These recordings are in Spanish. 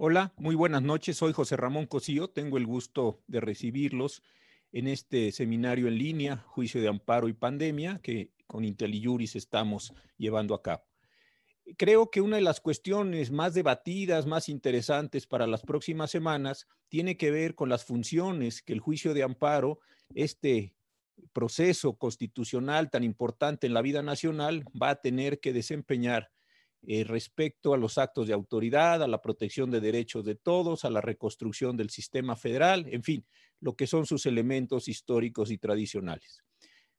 Hola, muy buenas noches. Soy José Ramón Cosío. Tengo el gusto de recibirlos en este seminario en línea, Juicio de Amparo y Pandemia, que con IntelliJuris estamos llevando a cabo. Creo que una de las cuestiones más debatidas, más interesantes para las próximas semanas, tiene que ver con las funciones que el juicio de amparo, este proceso constitucional tan importante en la vida nacional, va a tener que desempeñar eh, respecto a los actos de autoridad, a la protección de derechos de todos, a la reconstrucción del sistema federal, en fin, lo que son sus elementos históricos y tradicionales.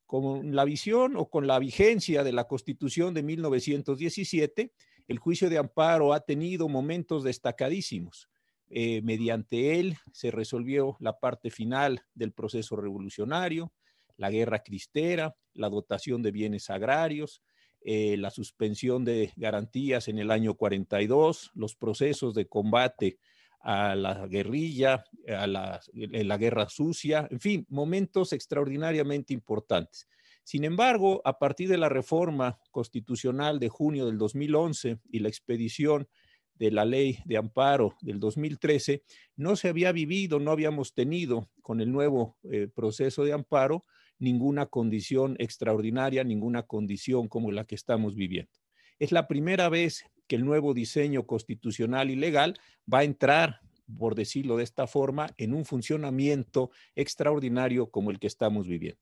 Con la visión o con la vigencia de la Constitución de 1917, el juicio de amparo ha tenido momentos destacadísimos. Eh, mediante él se resolvió la parte final del proceso revolucionario, la guerra cristera, la dotación de bienes agrarios, eh, la suspensión de garantías en el año 42, los procesos de combate a la guerrilla, a la, la guerra sucia, en fin, momentos extraordinariamente importantes. Sin embargo, a partir de la reforma constitucional de junio del 2011 y la expedición de la ley de amparo del 2013, no se había vivido, no habíamos tenido con el nuevo eh, proceso de amparo ninguna condición extraordinaria, ninguna condición como la que estamos viviendo. Es la primera vez que el nuevo diseño constitucional y legal va a entrar, por decirlo de esta forma, en un funcionamiento extraordinario como el que estamos viviendo.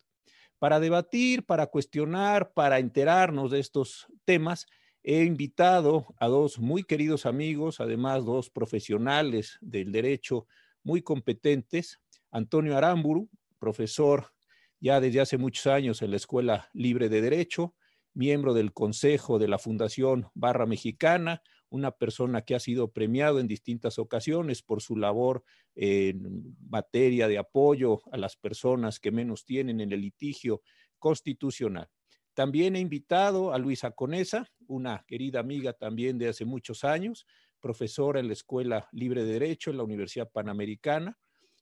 Para debatir, para cuestionar, para enterarnos de estos temas, he invitado a dos muy queridos amigos, además dos profesionales del derecho muy competentes, Antonio Aramburu, profesor ya desde hace muchos años en la Escuela Libre de Derecho, miembro del Consejo de la Fundación Barra Mexicana, una persona que ha sido premiado en distintas ocasiones por su labor en materia de apoyo a las personas que menos tienen en el litigio constitucional. También he invitado a Luisa Conesa, una querida amiga también de hace muchos años, profesora en la Escuela Libre de Derecho en la Universidad Panamericana,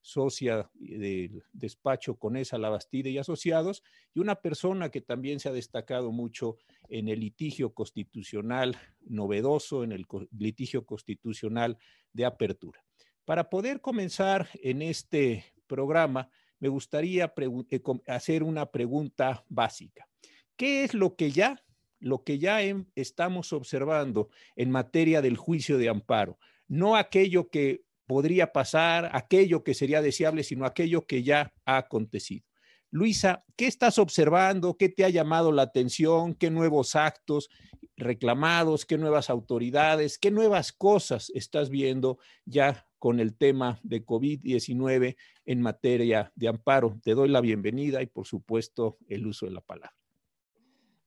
socia del despacho Conesa Labastide y Asociados, y una persona que también se ha destacado mucho en el litigio constitucional novedoso, en el litigio constitucional de apertura. Para poder comenzar en este programa, me gustaría eh, hacer una pregunta básica. ¿Qué es lo que ya, lo que ya estamos observando en materia del juicio de amparo? No aquello que podría pasar, aquello que sería deseable, sino aquello que ya ha acontecido. Luisa, ¿qué estás observando? ¿Qué te ha llamado la atención? ¿Qué nuevos actos reclamados? ¿Qué nuevas autoridades? ¿Qué nuevas cosas estás viendo ya con el tema de COVID-19 en materia de amparo? Te doy la bienvenida y, por supuesto, el uso de la palabra.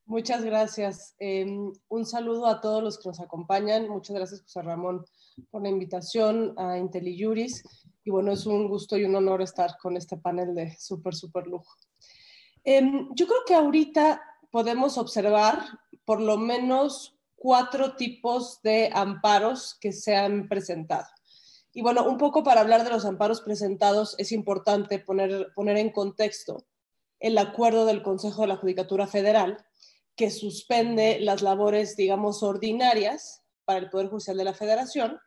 Muchas gracias. Em, un saludo a todos los que nos acompañan. Muchas gracias, José Ramón, por la invitación a IntelliJuris. Y bueno, es un gusto y un honor estar con este panel de súper, súper lujo. Em, yo creo que ahorita podemos observar por lo menos cuatro tipos de amparos que se han presentado. Y bueno, un poco para hablar de los amparos presentados es importante poner, poner en contexto el acuerdo del Consejo de la Judicatura Federal, que suspende las labores, digamos, ordinarias para el Poder Judicial de la Federación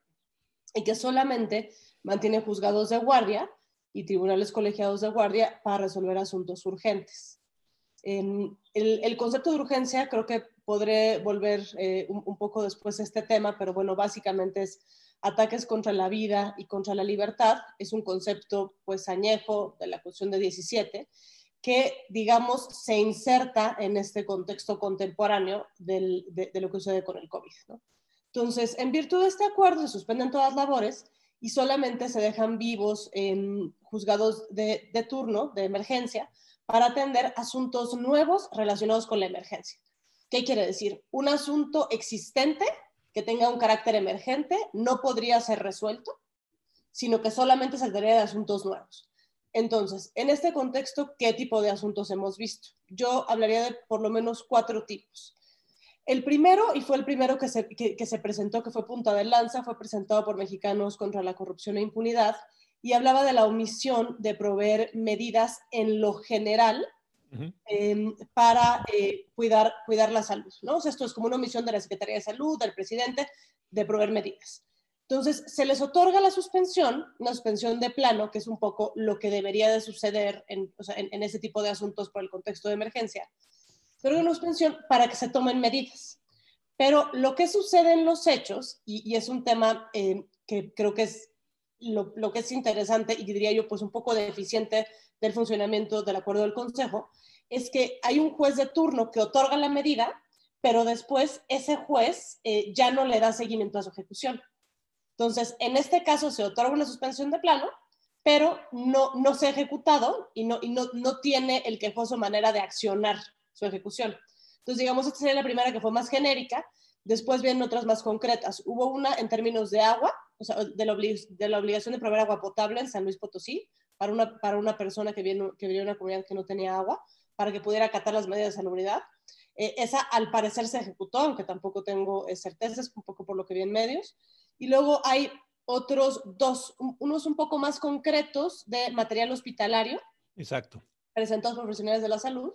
y que solamente mantiene juzgados de guardia y tribunales colegiados de guardia para resolver asuntos urgentes. el, el, concepto de urgencia creo que podré volver eh, un, poco después a este tema, pero bueno, básicamente es ataques contra la vida y contra la libertad. Es un concepto pues añejo de la Constitución de 17 que, digamos, se inserta en este contexto contemporáneo de, lo que sucede con el COVID. Entonces, en virtud de este acuerdo, se suspenden todas las labores y solamente se dejan vivos en juzgados de, de turno, de emergencia, para atender asuntos nuevos relacionados con la emergencia. ¿Qué quiere decir? Un asunto existente que tenga un carácter emergente no podría ser resuelto, sino que solamente se trataría de asuntos nuevos. Entonces, en este contexto, ¿qué tipo de asuntos hemos visto? Yo hablaría de por lo menos cuatro tipos. El primero, y fue el primero que se, presentó, que fue punta de lanza, fue presentado por Mexicanos contra la Corrupción e Impunidad, y hablaba de la omisión de proveer medidas en lo general em, para eh, cuidar, cuidar la salud. ¿no? esto es como una omisión de la Secretaría de Salud, del presidente, de proveer medidas. Entonces, se les otorga la suspensión, una suspensión de plano, que es un poco lo que debería de suceder en, en, ese tipo de asuntos por el contexto de emergencia, pero una suspensión para que se tomen medidas. Pero lo que sucede en los hechos, y, es un tema eh, que creo que es lo, lo, que es interesante y diría yo pues un poco deficiente del funcionamiento del acuerdo del Consejo, es que hay un juez de turno que otorga la medida, pero después ese juez eh, ya no le da seguimiento a su ejecución. Entonces, en este caso se otorga una suspensión de plano, pero no, no se ha ejecutado y, no, y no, no tiene el quejoso manera de accionar su ejecución. Entonces, digamos, esta sería la primera que fue más genérica. Después vienen otras más concretas. Hubo una en términos de agua, o sea, de la, de la obligación de proveer agua potable en San Luis Potosí para una, para una persona que viene, que viene una comunidad que no tenía agua, para que pudiera acatar las medidas de salubridad. Eh, esa al parecer se ejecutó, aunque tampoco tengo eh, certezas, un poco por lo que vi en medios. Y luego hay otros dos, unos un poco más concretos de material hospitalario. Exacto. Presentados por profesionales de la salud.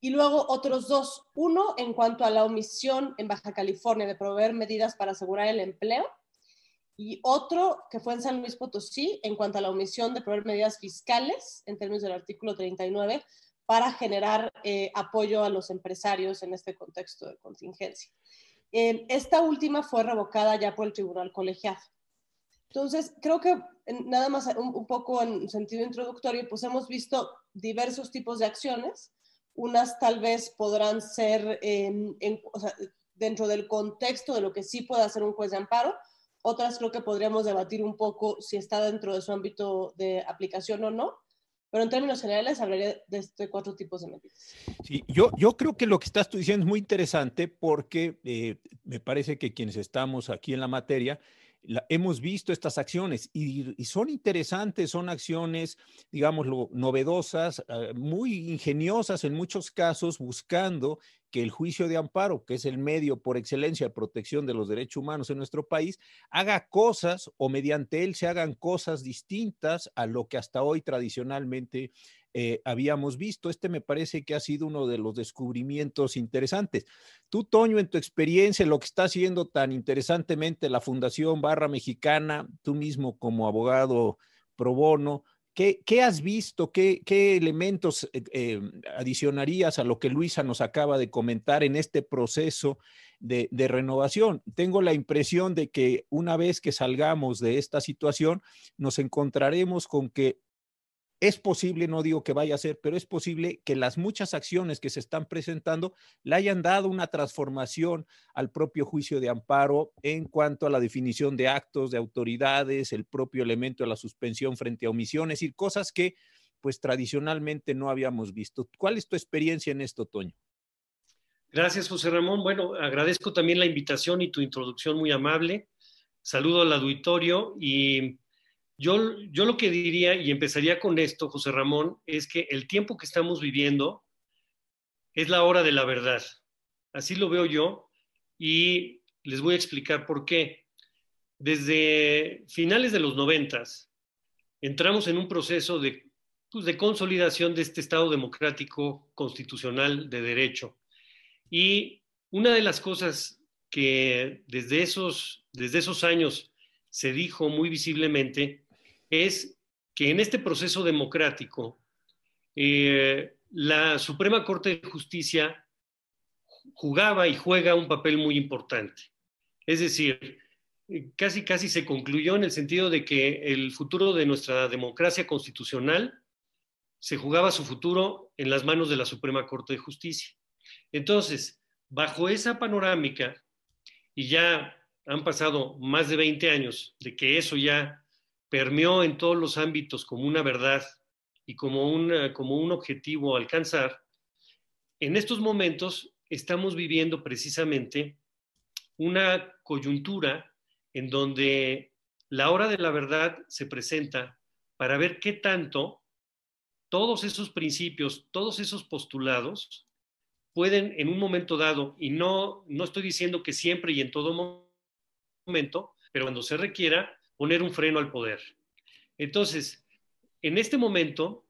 Y luego otros dos. Uno en cuanto a la omisión en Baja California de proveer medidas para asegurar el empleo. Y otro que fue en San Luis Potosí en cuanto a la omisión de proveer medidas fiscales en términos del artículo 39 para generar eh, apoyo a los empresarios en este contexto de contingencia. Esta última fue revocada ya por el tribunal colegiado. Entonces, creo que nada más un, poco en sentido introductorio, pues hemos visto diversos tipos de acciones. Unas tal vez podrán ser dentro del contexto de lo que sí puede hacer un juez de amparo. Otras creo que podríamos debatir un poco si está dentro de su ámbito de aplicación o no. Pero en términos generales hablaría de este cuatro tipos de medidas. Sí, yo, yo creo que lo que estás tú diciendo es muy interesante porque eh, me parece que quienes estamos aquí en la materia hemos visto estas acciones y, son interesantes, son acciones, digamos, novedosas, ah, muy ingeniosas en muchos casos, buscando que el juicio de amparo, que es el medio por excelencia de protección de los derechos humanos en nuestro país, haga cosas o mediante él se hagan cosas distintas a lo que hasta hoy tradicionalmente eh, habíamos visto. Este me parece que ha sido uno de los descubrimientos interesantes. Tú, Toño, en tu experiencia, lo que está haciendo tan interesantemente la Fundación Barra Mexicana, tú mismo como abogado pro bono, ¿Qué, has visto? ¿Qué, elementos eh, eh, adicionarías a lo que Luisa nos acaba de comentar en este proceso de, renovación? Tengo la impresión de que una vez que salgamos de esta situación, nos encontraremos con que es posible, no digo que vaya a ser, pero es posible que las muchas acciones que se están presentando le hayan dado una transformación al propio juicio de amparo en cuanto a la definición de actos, de autoridades, el propio elemento de la suspensión frente a omisiones y cosas que pues tradicionalmente no habíamos visto. ¿Cuál es tu experiencia en esto, Toño? Gracias, José Ramón. Bueno, agradezco también la invitación y tu introducción muy amable. Saludo al auditorio y yo, lo que diría, y empezaría con esto, José Ramón, es que el tiempo que estamos viviendo es la hora de la verdad. Así lo veo yo y les voy a explicar por qué. Desde finales de los noventas entramos en un proceso de, pues, consolidación de este Estado democrático constitucional de derecho. Y una de las cosas que desde esos, desde esos años se dijo muy visiblemente es que en este proceso democrático eh, la Suprema Corte de Justicia jugaba y juega un papel muy importante. Es decir, casi casi se concluyó en el sentido de que el futuro de nuestra democracia constitucional se jugaba su futuro en las manos de la Suprema Corte de Justicia. Entonces, bajo esa panorámica, y ya han pasado más de 20 años de que eso ya permeó en todos los ámbitos como una verdad y como, como un objetivo a alcanzar, en estos momentos estamos viviendo precisamente una coyuntura en donde la hora de la verdad se presenta para ver qué tanto todos esos principios, todos esos postulados pueden en un momento dado, y no, no estoy diciendo que siempre y en todo momento, pero cuando se requiera, poner un freno al poder. Entonces, en este momento,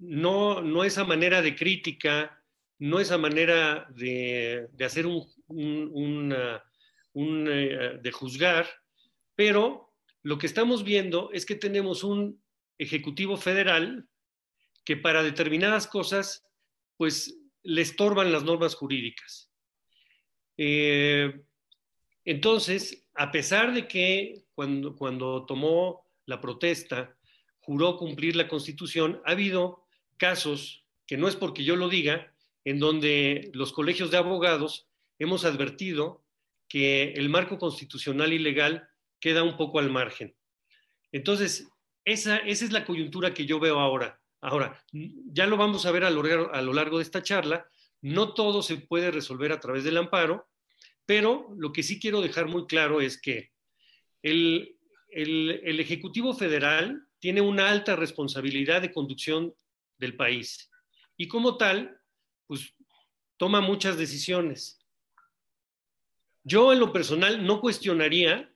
no, no esa manera de crítica, no esa manera de, hacer un, eh, de juzgar, pero lo que estamos viendo es que tenemos un Ejecutivo Federal que para determinadas cosas, pues le estorban las normas jurídicas. Eh, entonces, a pesar de que cuando, cuando tomó la protesta, juró cumplir la Constitución, ha habido casos, que no es porque yo lo diga, en donde los colegios de abogados hemos advertido que el marco constitucional y legal queda un poco al margen. Entonces, esa, esa es la coyuntura que yo veo ahora. Ahora, ya lo vamos a ver a lo, a lo largo de esta charla, no todo se puede resolver a través del amparo, pero lo que sí quiero dejar muy claro es que el, el, Ejecutivo Federal tiene una alta responsabilidad de conducción del país y como tal, pues toma muchas decisiones. Yo en lo personal no cuestionaría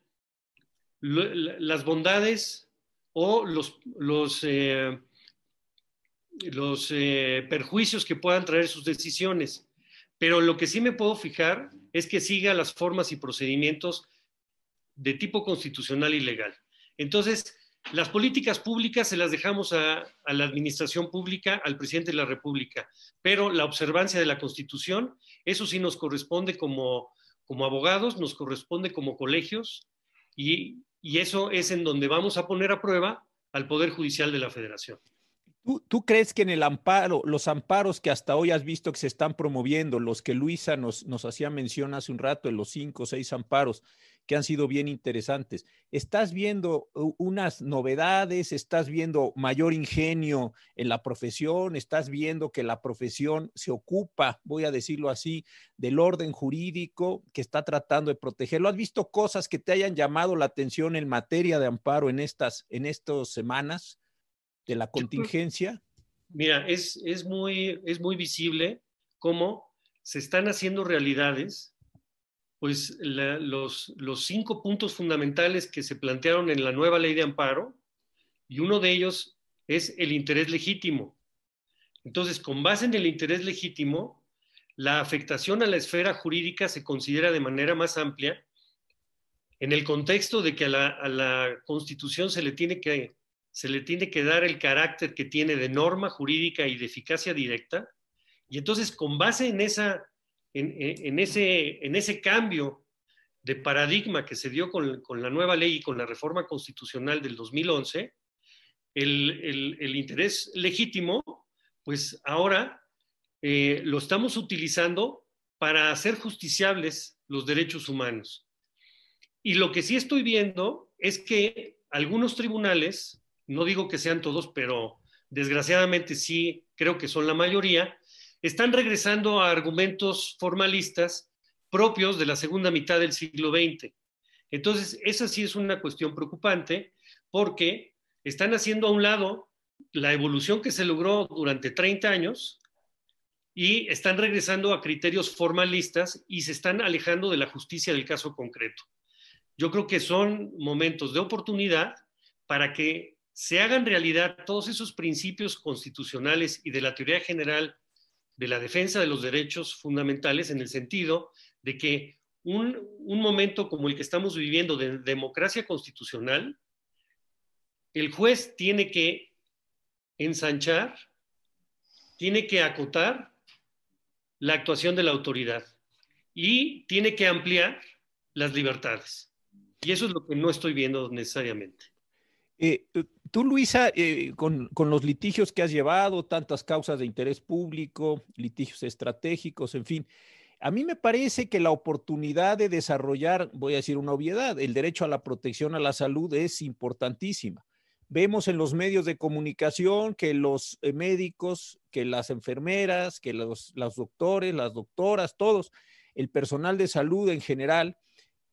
las bondades o los, los, eh, los eh, perjuicios que puedan traer sus decisiones, pero lo que sí me puedo fijar es que siga las formas y procedimientos de tipo constitucional y legal. Entonces, las políticas públicas se las dejamos a, la administración pública, al presidente de la República, pero la observancia de la Constitución, eso sí nos corresponde como, como abogados, nos corresponde como colegios y, y eso es en donde vamos a poner a prueba al Poder Judicial de la Federación. ¿Tú, crees que en el amparo, los amparos que hasta hoy has visto que se están promoviendo, los que Luisa nos, hacía mención hace un rato, en los cinco o seis amparos, que han sido bien interesantes, ¿estás viendo unas novedades? ¿Estás viendo mayor ingenio en la profesión? ¿Estás viendo que la profesión se ocupa, voy a decirlo así, del orden jurídico que está tratando de protegerlo? ¿Has visto cosas que te hayan llamado la atención en materia de amparo en estas, en estas semanas? De la contingencia? Mira, es, es, muy, es muy visible cómo se están haciendo realidades, pues los, los cinco puntos fundamentales que se plantearon en la nueva ley de amparo, y uno de ellos es el interés legítimo. Entonces, con base en el interés legítimo, la afectación a la esfera jurídica se considera de manera más amplia en el contexto de que a la, a la Constitución se le tiene que se le tiene que dar el carácter que tiene de norma jurídica y de eficacia directa. Y entonces, con base en, esa, en, ese, en ese cambio de paradigma que se dio con, la nueva ley y con la reforma constitucional del 2011, el, el, interés legítimo, pues ahora eh, lo estamos utilizando para hacer justiciables los derechos humanos. Y lo que sí estoy viendo es que algunos tribunales no digo que sean todos, pero desgraciadamente sí creo que son la mayoría, están regresando a argumentos formalistas propios de la segunda mitad del siglo XX. Entonces, esa sí es una cuestión preocupante porque están haciendo a un lado la evolución que se logró durante 30 años y están regresando a criterios formalistas y se están alejando de la justicia del caso concreto. Yo creo que son momentos de oportunidad para que se hagan realidad todos esos principios constitucionales y de la teoría general de la defensa de los derechos fundamentales en el sentido de que un, momento como el que estamos viviendo de democracia constitucional, el juez tiene que ensanchar, tiene que acotar la actuación de la autoridad y tiene que ampliar las libertades. Y eso es lo que no estoy viendo necesariamente. Eh, eh, tú, Luisa, eh, con, los litigios que has llevado, tantas causas de interés público, litigios estratégicos, en fin, a mí me parece que la oportunidad de desarrollar, voy a decir una obviedad, el derecho a la protección a la salud es importantísima. Vemos en los medios de comunicación que los médicos, que las enfermeras, que los, los doctores, las doctoras, todos, el personal de salud en general,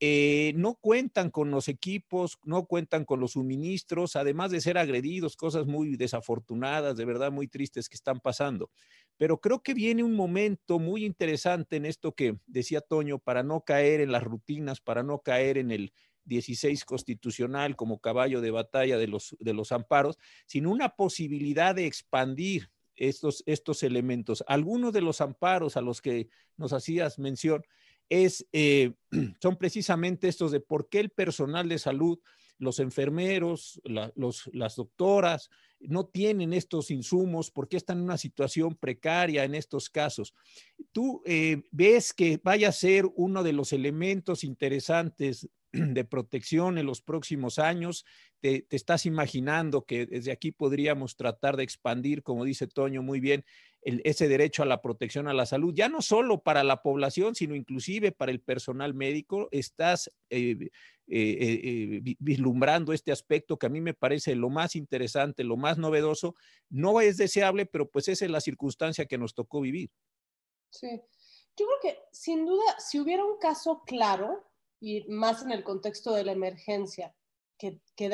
eh, no cuentan con los equipos, no cuentan con los suministros, además de ser agredidos, cosas muy desafortunadas, de verdad muy tristes que están pasando. Pero creo que viene un momento muy interesante en esto que decía Toño, para no caer en las rutinas, para no caer en el 16 constitucional como caballo de batalla de los, de los amparos, sino una posibilidad de expandir estos, estos elementos. Algunos de los amparos a los que nos hacías mención, es, eh, son precisamente estos de por qué el personal de salud, los enfermeros, las doctoras, no tienen estos insumos, por qué están en una situación precaria en estos casos. ¿Tú eh, ves que vaya a ser uno de los elementos interesantes de protección en los próximos años? ¿Te, estás imaginando que desde aquí podríamos tratar de expandir, como dice Toño muy bien, ese derecho a la protección a la salud, ya no solo para la población, sino inclusive para el personal médico? ¿Estás eh, eh, vislumbrando este aspecto que a mí me parece lo más interesante, lo más novedoso? No es deseable, pero pues esa es la circunstancia que nos tocó vivir. Sí, yo creo que sin duda, si hubiera un caso claro, y más en el contexto de la emergencia, que, que,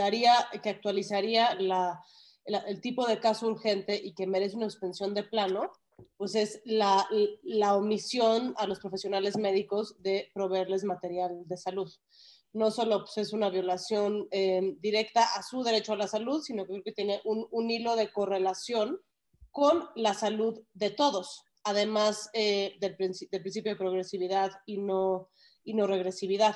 que actualizaría la, el tipo de caso urgente y que merece una suspensión de plano, pues es la, omisión a los profesionales médicos de proveerles material de salud. No solo pues, es una violación eh, directa a su derecho a la salud, sino que creo que tiene un, hilo de correlación con la salud de todos, además eh, del, principio de progresividad y no regresividad.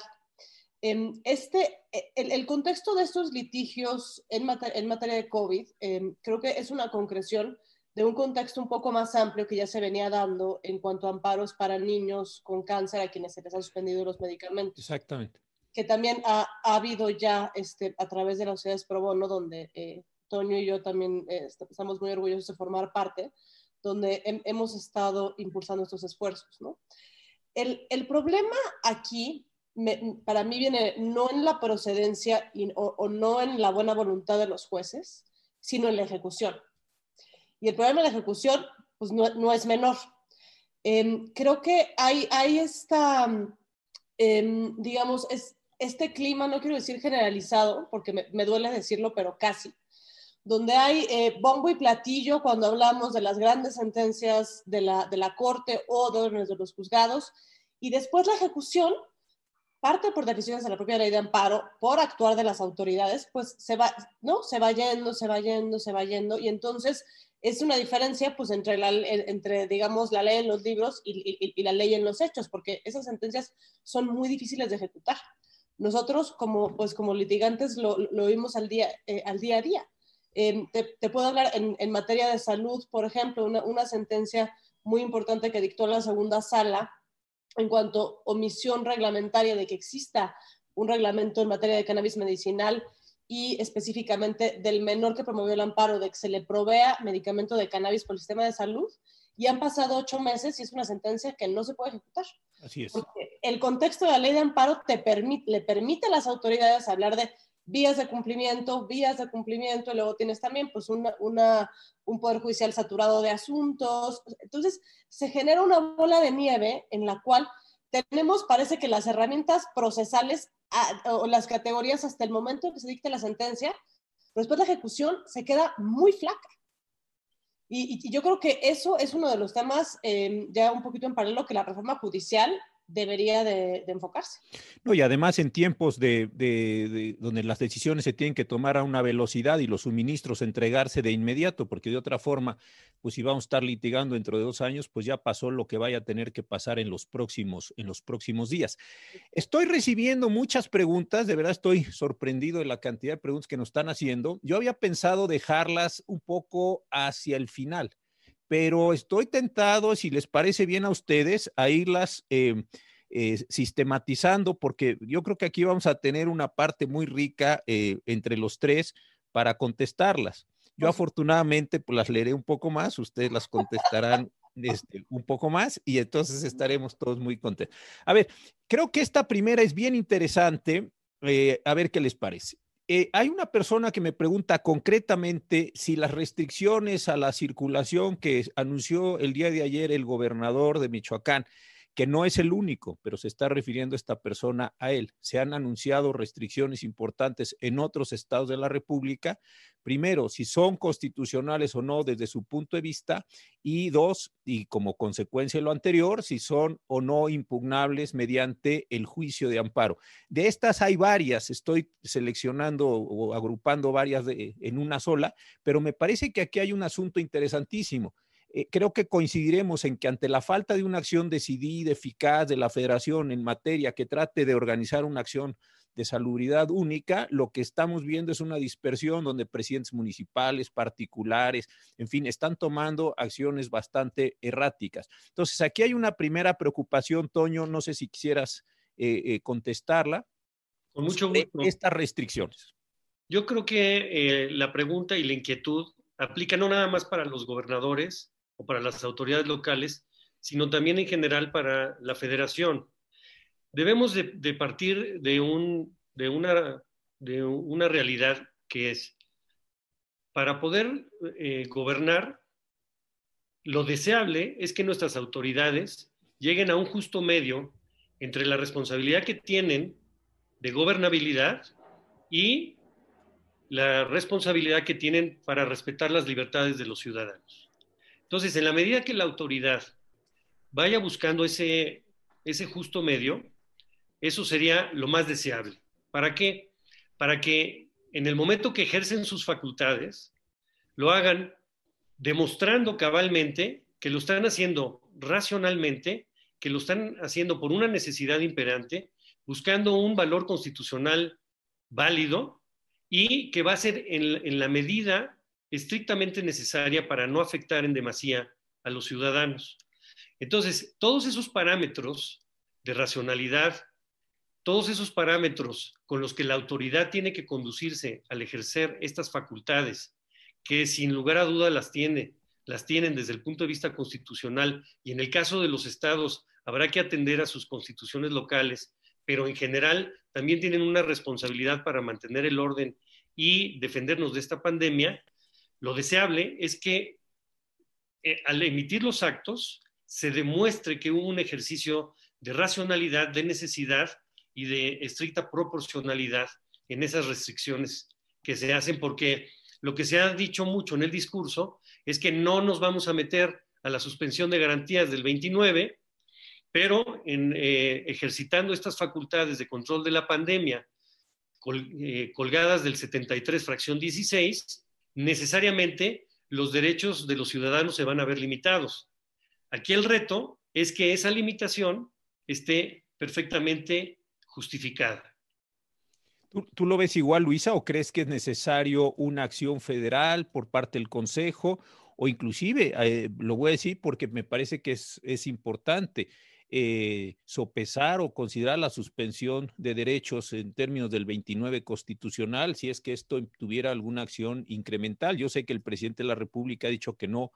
Em, este, e, el, contexto de estos litigios en, en materia de COVID em, creo que es una concreción de un contexto un poco más amplio que ya se venía dando en cuanto a amparos para niños con cáncer a quienes se les han suspendido los medicamentos. Exactamente. Que también ha, ha habido ya este, a través de las sociedades pro bono, donde eh, Toño y yo también eh, estamos muy orgullosos de formar parte, donde hemos estado impulsando estos esfuerzos. ¿no? El, problema aquí, para mí, viene no en la procedencia o, no en la buena voluntad de los jueces, sino en la ejecución. Y el problema de la ejecución, pues no, es menor. Em, creo que hay, hay esta, em, digamos, es, este clima, no quiero decir generalizado, porque me, duele decirlo, pero casi, donde hay eh, bombo y platillo cuando hablamos de las grandes sentencias de la, de la Corte o de los juzgados, y después la ejecución, parte por decisiones de la propia ley de amparo, por actuar de las autoridades, pues se va, ¿no? Se va yendo, se va yendo, se va yendo, y entonces es una diferencia, pues, entre, la, entre digamos, la ley en los libros y, y, la ley en los hechos, porque esas sentencias son muy difíciles de ejecutar. Nosotros, como, pues, como litigantes, lo, lo vimos al día, eh, al día a día. Em, te, puedo hablar en, en, materia de salud, por ejemplo, una, una, sentencia muy importante que dictó la segunda sala en cuanto a omisión reglamentaria de que exista un reglamento en materia de cannabis medicinal y específicamente del menor que promovió el amparo de que se le provea medicamento de cannabis por el sistema de salud. Y han pasado ocho meses y es una sentencia que no se puede ejecutar. Así es. Porque el contexto de la ley de amparo te permite, le permite a las autoridades hablar de vías de cumplimiento, vías de cumplimiento, y luego tienes también pues una, una, un poder judicial saturado de asuntos. Entonces, se genera una bola de nieve en la cual tenemos, parece que las herramientas procesales o las categorías hasta el momento en que se dicte la sentencia, después la ejecución se queda muy flaca. Y, yo creo que eso es uno de los temas, eh, ya un poquito en paralelo, que la reforma judicial debería de, enfocarse. No, y además en tiempos de, donde las decisiones se tienen que tomar a una velocidad y los suministros entregarse de inmediato, porque de otra forma, pues si vamos a estar litigando dentro de dos años, pues ya pasó lo que vaya a tener que pasar en los próximos, en los próximos días. Estoy recibiendo muchas preguntas, de verdad estoy sorprendido de la cantidad de preguntas que nos están haciendo. Yo había pensado dejarlas un poco hacia el final pero estoy tentado, si les parece bien a ustedes, a irlas em, eh, sistematizando, porque yo creo que aquí vamos a tener una parte muy rica eh, entre los tres para contestarlas. Yo afortunadamente pues, las leeré un poco más, ustedes las contestarán este, un poco más y entonces estaremos todos muy contentos. A ver, creo que esta primera es bien interesante, eh, a ver qué les parece. Eh, hay una persona que me pregunta concretamente si las restricciones a la circulación que anunció el día de ayer el gobernador de Michoacán que no es el único, pero se está refiriendo esta persona a él. Se han anunciado restricciones importantes en otros estados de la República. Primero, si son constitucionales o no desde su punto de vista. Y dos, y como consecuencia de lo anterior, si son o no impugnables mediante el juicio de amparo. De estas hay varias, estoy seleccionando o agrupando varias en una sola, pero me parece que aquí hay un asunto interesantísimo eh, creo que coincidiremos en que ante la falta de una acción decidida, eficaz de la federación en materia que trate de organizar una acción de salubridad única, lo que estamos viendo es una dispersión donde presidentes municipales, particulares, en fin, están tomando acciones bastante erráticas. Entonces, aquí hay una primera preocupación, Toño, no sé si quisieras eh, eh, contestarla. Con mucho gusto. Estas restricciones. Yo creo que la pregunta y la inquietud aplica no nada más para los gobernadores, para las autoridades locales, sino también en general para la federación. Debemos de, partir de, un, de, una, de una realidad que es, para poder eh, gobernar, lo deseable es que nuestras autoridades lleguen a un justo medio entre la responsabilidad que tienen de gobernabilidad y la responsabilidad que tienen para respetar las libertades de los ciudadanos. Entonces, en la medida que la autoridad vaya buscando ese, ese justo medio, eso sería lo más deseable. ¿Para qué? Para que en el momento que ejercen sus facultades, lo hagan demostrando cabalmente que lo están haciendo racionalmente, que lo están haciendo por una necesidad imperante, buscando un valor constitucional válido y que va a ser en, en la medida estrictamente necesaria para no afectar en demasía a los ciudadanos. Entonces, todos esos parámetros de racionalidad, todos esos parámetros con los que la autoridad tiene que conducirse al ejercer estas facultades, que sin lugar a duda las tiene, las tienen desde el punto de vista constitucional y en el caso de los estados habrá que atender a sus constituciones locales, pero en general también tienen una responsabilidad para mantener el orden y defendernos de esta pandemia, lo deseable es que eh, al emitir los actos se demuestre que hubo un ejercicio de racionalidad, de necesidad y de estricta proporcionalidad en esas restricciones que se hacen, porque lo que se ha dicho mucho en el discurso es que no nos vamos a meter a la suspensión de garantías del 29, pero en, eh, ejercitando estas facultades de control de la pandemia eh, colgadas del 73, fracción 16, necesariamente los derechos de los ciudadanos se van a ver limitados. Aquí el reto es que esa limitación esté perfectamente justificada. ¿Tú, lo ves igual, Luisa, o crees que es necesario una acción federal por parte del Consejo? O inclusive, eh, lo voy a decir porque me parece que es, es importante, eh, sopesar o considerar la suspensión de derechos en términos del 29 constitucional si es que esto tuviera alguna acción incremental. Yo sé que el presidente de la República ha dicho que no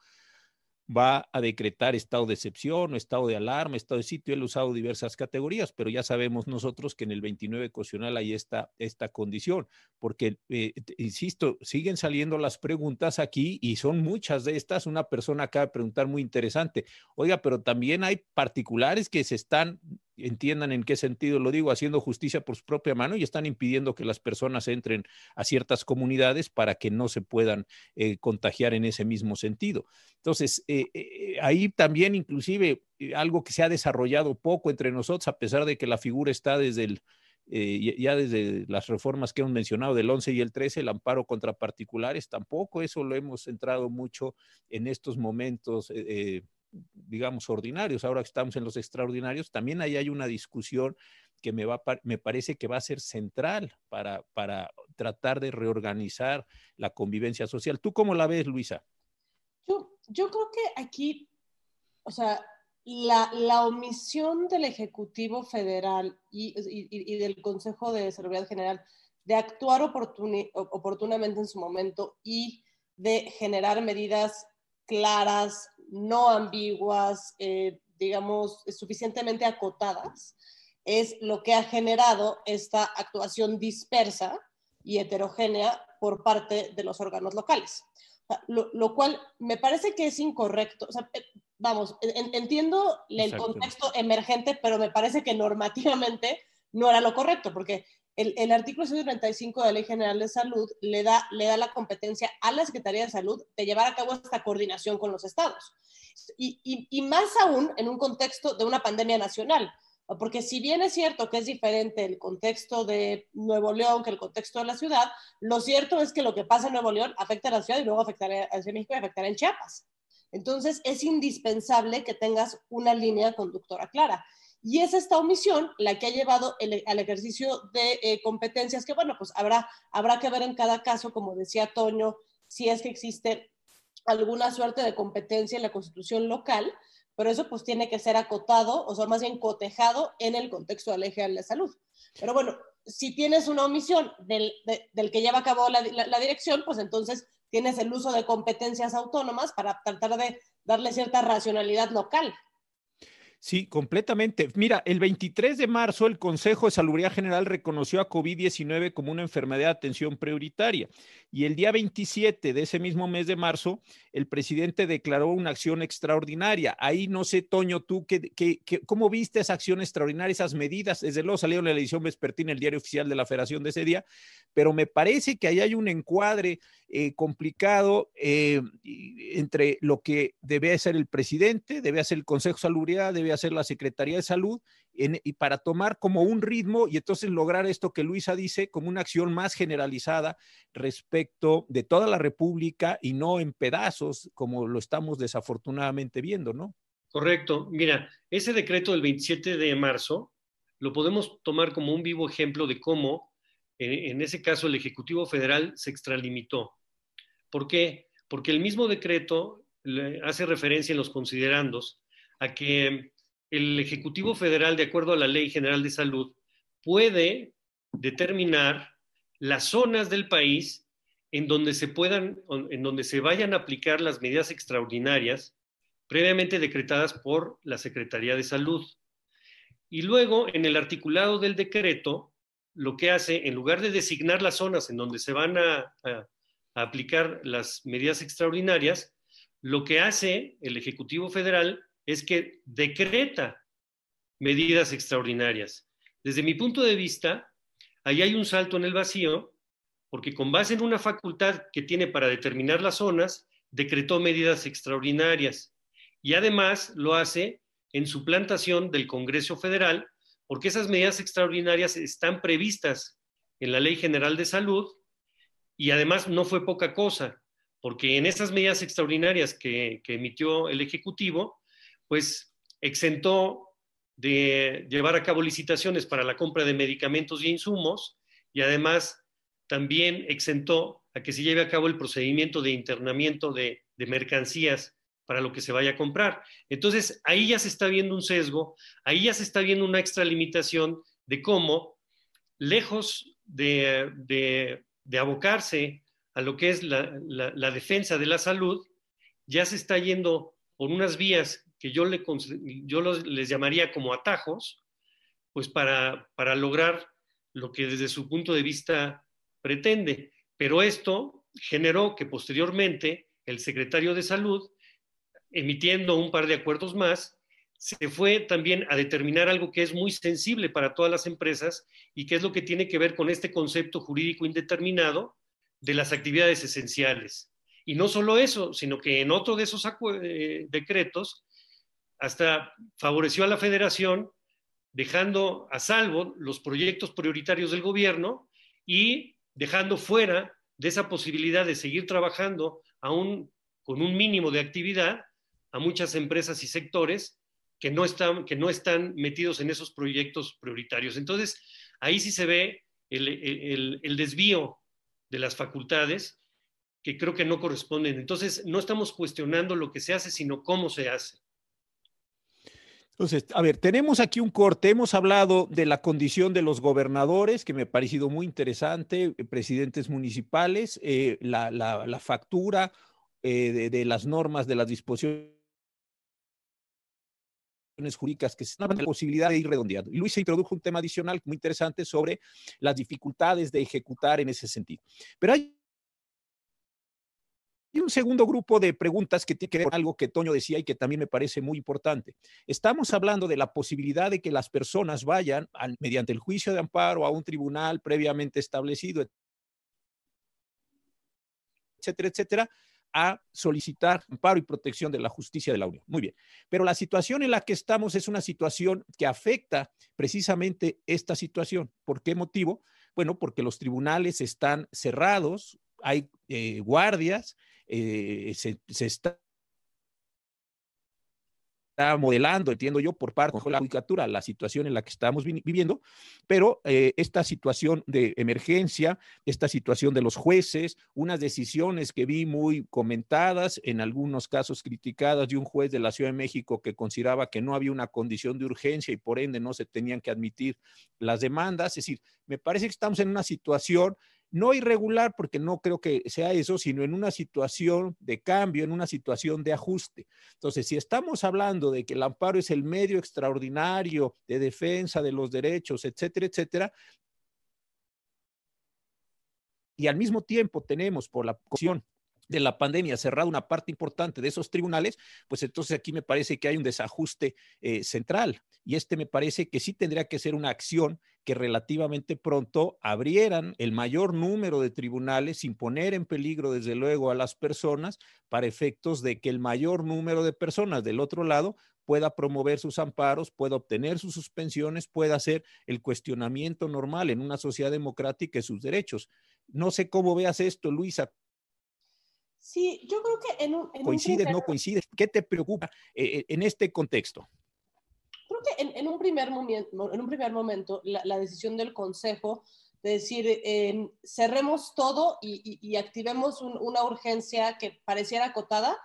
va a decretar estado de excepción estado de alarma, estado de sitio. Él ha usado diversas categorías, pero ya sabemos nosotros que en el 29 constitucional hay esta, esta condición, porque, eh, insisto, siguen saliendo las preguntas aquí y son muchas de estas. Una persona acaba de preguntar muy interesante, oiga, pero también hay particulares que se están entiendan en qué sentido lo digo, haciendo justicia por su propia mano y están impidiendo que las personas entren a ciertas comunidades para que no se puedan eh, contagiar en ese mismo sentido. Entonces, eh, eh, ahí también inclusive algo que se ha desarrollado poco entre nosotros, a pesar de que la figura está desde el... ya desde las reformas que hemos mencionado del 11 y el 13, el amparo contra particulares, tampoco eso lo hemos entrado mucho en estos momentos digamos, ordinarios. Ahora que estamos en los extraordinarios, también ahí hay una discusión que me, va, me parece que va a ser central para, para tratar de reorganizar la convivencia social. ¿Tú cómo la ves, Luisa? Yo, yo creo que aquí, o sea, la, la omisión del Ejecutivo Federal y, y, del Consejo de Seguridad General de actuar oportunamente en su momento y de generar medidas claras, no ambiguas, eh, digamos, suficientemente acotadas, es lo que ha generado esta actuación dispersa y heterogénea por parte de los órganos locales. lo, cual me parece que es incorrecto. Eh, vamos, entiendo el contexto emergente, pero me parece que normativamente no era lo correcto, porque el, artículo 135 de la Ley General de Salud le da, le da la competencia a la Secretaría de Salud de llevar a cabo esta coordinación con los estados. Y, y, más aún en un contexto de una pandemia nacional, porque si bien es cierto que es diferente el contexto de Nuevo León que el contexto de la ciudad, lo cierto es que lo que pasa en Nuevo León afecta a la ciudad y luego afectará a Ciudad de México y afectará en Chiapas. Entonces, es indispensable que tengas una línea conductora clara. Y es esta omisión la que ha llevado al ejercicio de eh, competencias que, bueno, pues habrá, habrá que ver en cada caso, como decía Toño, si es que existe alguna suerte de competencia en la constitución local, pero eso pues tiene que ser acotado, o sea, más bien cotejado en el contexto de la ley general de salud. Pero bueno, si tienes una omisión del, que lleva a cabo la, la dirección, pues entonces tienes el uso de competencias autónomas para tratar de darle cierta racionalidad local. Sí, completamente. Mira, el 23 de marzo el Consejo de Salubridad General reconoció a COVID-19 como una enfermedad de atención prioritaria y el día 27 de ese mismo mes de marzo el presidente declaró una acción extraordinaria. Ahí no sé, Toño, tú, ¿qué, cómo viste esa acción extraordinaria, esas medidas? Desde luego salieron en la edición vespertina, el diario oficial de la Federación de ese día, pero me parece que ahí hay un encuadre eh, complicado eh, entre lo que debe ser el presidente, debe hacer el Consejo de Salubridad, debe hacer la Secretaría de Salud, y para tomar como un ritmo y entonces lograr esto que Luisa dice como una acción más generalizada respecto de toda la República y no en pedazos como lo estamos desafortunadamente viendo, ¿no? Correcto. Mira, ese decreto del 27 de marzo lo podemos tomar como un vivo ejemplo de cómo, eh, en ese caso, el Ejecutivo Federal se extralimitó. ¿Por qué? Porque el mismo decreto hace referencia en los considerandos a que el Ejecutivo Federal, de acuerdo a la Ley General de Salud, puede determinar las zonas del país en donde se puedan, en donde se vayan a aplicar las medidas extraordinarias previamente decretadas por la Secretaría de Salud. Y luego, en el articulado del decreto, lo que hace, en lugar de designar las zonas en donde se van a, a aplicar las medidas extraordinarias, lo que hace el Ejecutivo Federal es que decreta medidas extraordinarias. Desde mi punto de vista, ahí hay un salto en el vacío, porque con base en una facultad que tiene para determinar las zonas, decretó medidas extraordinarias. Y además lo hace en suplantación del Congreso Federal, porque esas medidas extraordinarias están previstas en la Ley General de Salud y además no fue poca cosa, porque en esas medidas extraordinarias que, que emitió el Ejecutivo, pues exentó de llevar a cabo licitaciones para la compra de medicamentos y insumos y además también exentó a que se lleve a cabo el procedimiento de internamiento de, mercancías para lo que se vaya a comprar. Entonces, ahí ya se está viendo un sesgo, ahí ya se está viendo una extralimitación de cómo, lejos de, abocarse a lo que es la, defensa de la salud, ya se está yendo por unas vías que yo, le, yo les llamaría como atajos, pues para, para lograr lo que desde su punto de vista pretende. Pero esto generó que posteriormente el secretario de Salud, emitiendo un par de acuerdos más, se fue también a determinar algo que es muy sensible para todas las empresas y que es lo que tiene que ver con este concepto jurídico indeterminado de las actividades esenciales. Y no solo eso, sino que en otro de esos eh, decretos hasta favoreció a la federación dejando a salvo los proyectos prioritarios del gobierno y dejando fuera de esa posibilidad de seguir trabajando aún con un mínimo de actividad a muchas empresas y sectores que no están, que no están metidos en esos proyectos prioritarios. Entonces, ahí sí se ve el, el desvío de las facultades que creo que no corresponden. Entonces, no estamos cuestionando lo que se hace, sino cómo se hace. Entonces, a ver, tenemos aquí un corte. Hemos hablado de la condición de los gobernadores, que me ha parecido muy interesante, eh, presidentes municipales, eh, la, factura eh, de, las normas, de las disposiciones jurídicas que se dan la posibilidad de ir redondeando. Y Luis se introdujo un tema adicional muy interesante sobre las dificultades de ejecutar en ese sentido. Pero hay y un segundo grupo de preguntas que tiene que ver con algo que Toño decía y que también me parece muy importante. Estamos hablando de la posibilidad de que las personas vayan mediante el juicio de amparo a un tribunal previamente establecido, etcétera, etcétera, a solicitar amparo y protección de la justicia de la Unión. Muy bien. Pero la situación en la que estamos es una situación que afecta precisamente esta situación. ¿Por qué motivo? Bueno, porque los tribunales están cerrados, hay eh, guardias, eh, se, está está modelando, entiendo yo, por parte de la judicatura la situación en la que estamos viviendo, pero eh, esta situación de emergencia, esta situación de los jueces, unas decisiones que vi muy comentadas, en algunos casos criticadas, de un juez de la Ciudad de México que consideraba que no había una condición de urgencia y por ende no se tenían que admitir las demandas. Es decir, me parece que estamos en una situación no irregular, porque no creo que sea eso, sino en una situación de cambio, en una situación de ajuste. Entonces, si estamos hablando de que el amparo es el medio extraordinario de defensa de los derechos, etcétera, etcétera, y al mismo tiempo tenemos por la cuestión de la pandemia cerrada una parte importante de esos tribunales, pues entonces aquí me parece que hay un desajuste eh, central y este me parece que sí tendría que ser una acción que relativamente pronto abrieran el mayor número de tribunales sin poner en peligro desde luego a las personas para efectos de que el mayor número de personas del otro lado pueda promover sus amparos, pueda obtener sus suspensiones, pueda hacer el cuestionamiento normal en una sociedad democrática de sus derechos. No sé cómo veas esto, Luisa, Sí, yo creo que en un... ¿Coincides, no coincides? ¿Qué te preocupa eh, en este contexto? Creo que en, un, primer momento, en un primer momento la, decisión del Consejo de decir, eh, cerremos todo y, activemos una urgencia que pareciera acotada,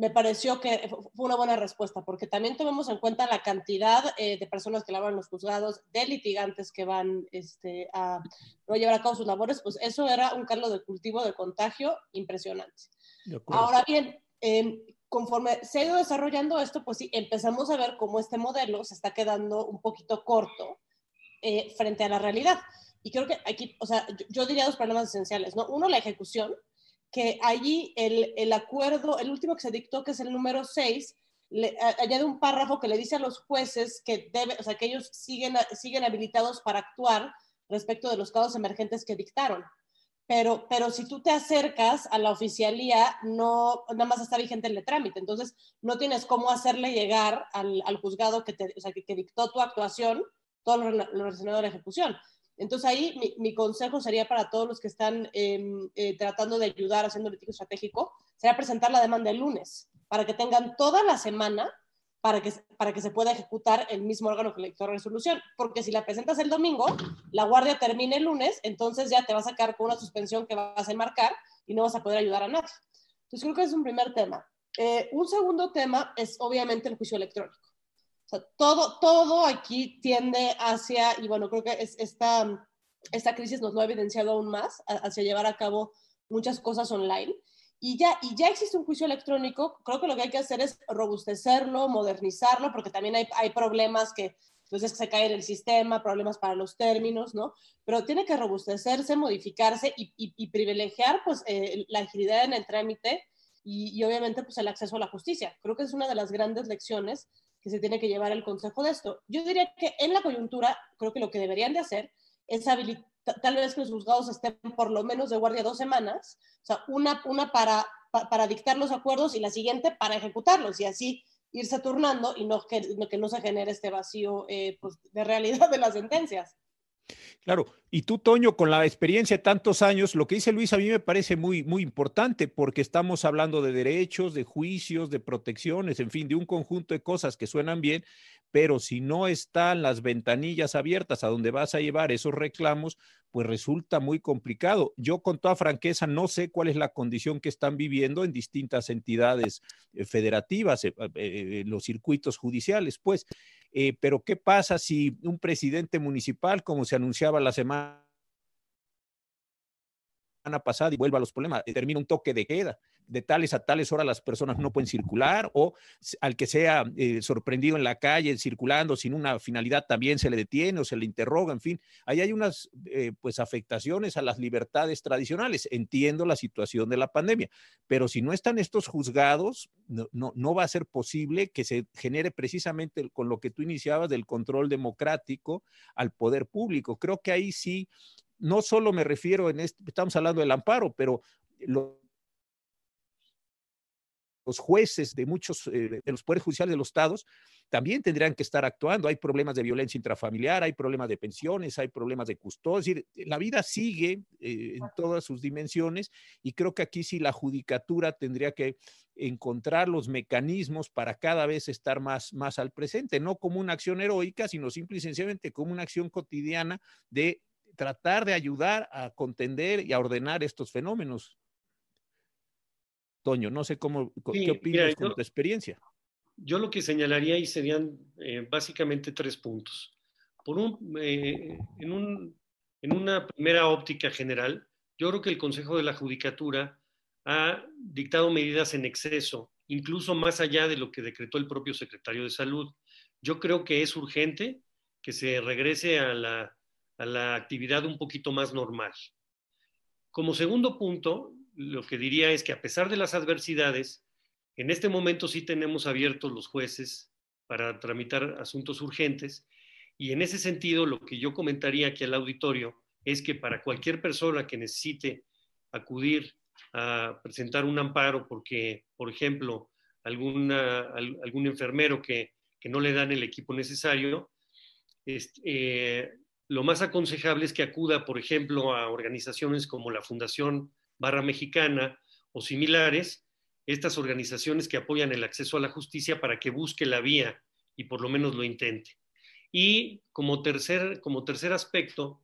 me pareció que fue una buena respuesta, porque también tomemos en cuenta la cantidad de personas que lavan los juzgados, de litigantes que van este, a no llevar a cabo sus labores, pues eso era un caldo de cultivo de contagio impresionante. Ahora bien, em, conforme se ha ido desarrollando esto, pues sí, empezamos a ver cómo este modelo se está quedando un poquito corto eh, frente a la realidad. Y creo que aquí, o sea, yo, diría dos problemas esenciales, ¿no? Uno, la ejecución, que allí el, el acuerdo, el último que se dictó, que es el número 6, le, añade un párrafo que le dice a los jueces que debe, o sea, que ellos siguen, siguen habilitados para actuar respecto de los casos emergentes que dictaron pero, pero si tú te acercas a la oficialía, no, nada más está vigente el trámite, entonces no tienes cómo hacerle llegar al, al juzgado que, te, o sea, que, dictó tu actuación todo lo, relacionado a la ejecución. Entonces ahí mi, consejo sería para todos los que están em, eh, tratando de ayudar haciendo litigio estratégico, sería presentar la demanda el lunes, para que tengan toda la semana para que, para que se pueda ejecutar el mismo órgano que le resolución. Porque si la presentas el domingo, la guardia termina el lunes, entonces ya te vas a sacar con una suspensión que vas a enmarcar y no vas a poder ayudar a nadie. Entonces creo que es un primer tema. Eh, un segundo tema es obviamente el juicio electrónico. O sea, todo, todo aquí tiende hacia, y bueno, creo que es, esta, esta crisis nos lo ha evidenciado aún más, hacia llevar a cabo muchas cosas online y ya, y ya existe un juicio electrónico, creo que lo que hay que hacer es robustecerlo, modernizarlo, porque también hay, hay problemas que entonces se cae en el sistema, problemas para los términos, ¿no? Pero tiene que robustecerse, modificarse y, y, privilegiar pues eh, la agilidad en el trámite y, y, obviamente pues el acceso a la justicia. Creo que es una de las grandes lecciones que se tiene que llevar el consejo de esto. Yo diría que en la coyuntura, creo que lo que deberían de hacer es habilitar tal vez que los juzgados estén por lo menos de guardia dos semanas, o sea, una, una para, para dictar los acuerdos y la siguiente para ejecutarlos y así irse turnando y no que, que no se genere este vacío eh, pues, de realidad de las sentencias. Claro, y tú, Toño, con la experiencia de tantos años, lo que dice Luis a mí me parece muy, muy importante porque estamos hablando de derechos, de juicios, de protecciones, en fin, de un conjunto de cosas que suenan bien, pero si no están las ventanillas abiertas a donde vas a llevar esos reclamos, pues resulta muy complicado. Yo con toda franqueza no sé cuál es la condición que están viviendo en distintas entidades eh, federativas, eh, eh, los circuitos judiciales, pues. Pero ¿qué pasa si un presidente municipal, como se anunciaba la semana pasada y vuelva a los problemas, termina un toque de queda, de tales a tales horas las personas no pueden circular o al que sea eh, sorprendido en la calle circulando sin una finalidad también se le detiene o se le interroga, en fin, ahí hay unas eh, pues afectaciones a las libertades tradicionales. Entiendo la situación de la pandemia, pero si no están estos juzgados, no, no, no va a ser posible que se genere precisamente con lo que tú iniciabas del control democrático al poder público. Creo que ahí sí no solo me refiero en este, estamos hablando del amparo, pero lo, los jueces de muchos de los poderes judiciales de los estados también tendrían que estar actuando. Hay problemas de violencia intrafamiliar, hay problemas de pensiones, hay problemas de custodia. Es decir, la vida sigue eh, en todas sus dimensiones y creo que aquí sí la judicatura tendría que encontrar los mecanismos para cada vez estar más, más al presente, no como una acción heroica, sino simple y sencillamente como una acción cotidiana de tratar de ayudar a contender y a ordenar estos fenómenos. Toño, no sé cómo, qué opinas con tu experiencia. Yo lo que señalaría ahí serían eh, básicamente tres puntos. Por un, eh, en, un, en una primera óptica general, yo creo que el Consejo de la Judicatura ha dictado medidas en exceso, incluso más allá de lo que decretó el propio secretario de Salud. Yo creo que es urgente que se regrese a la, a la actividad un poquito más normal. Como segundo punto, lo que diría es que a pesar de las adversidades, en este momento sí tenemos abiertos los jueces para tramitar asuntos urgentes y en ese sentido lo que yo comentaría aquí al auditorio es que para cualquier persona que necesite acudir a presentar un amparo porque, por ejemplo, alguna, algún enfermero que, no le dan el equipo necesario, eh, lo más aconsejable es que acuda, por ejemplo, a organizaciones como la Fundación Barra Mexicana o similares, estas organizaciones que apoyan el acceso a la justicia para que busque la vía y por lo menos lo intente. Y como tercer, como tercer aspecto,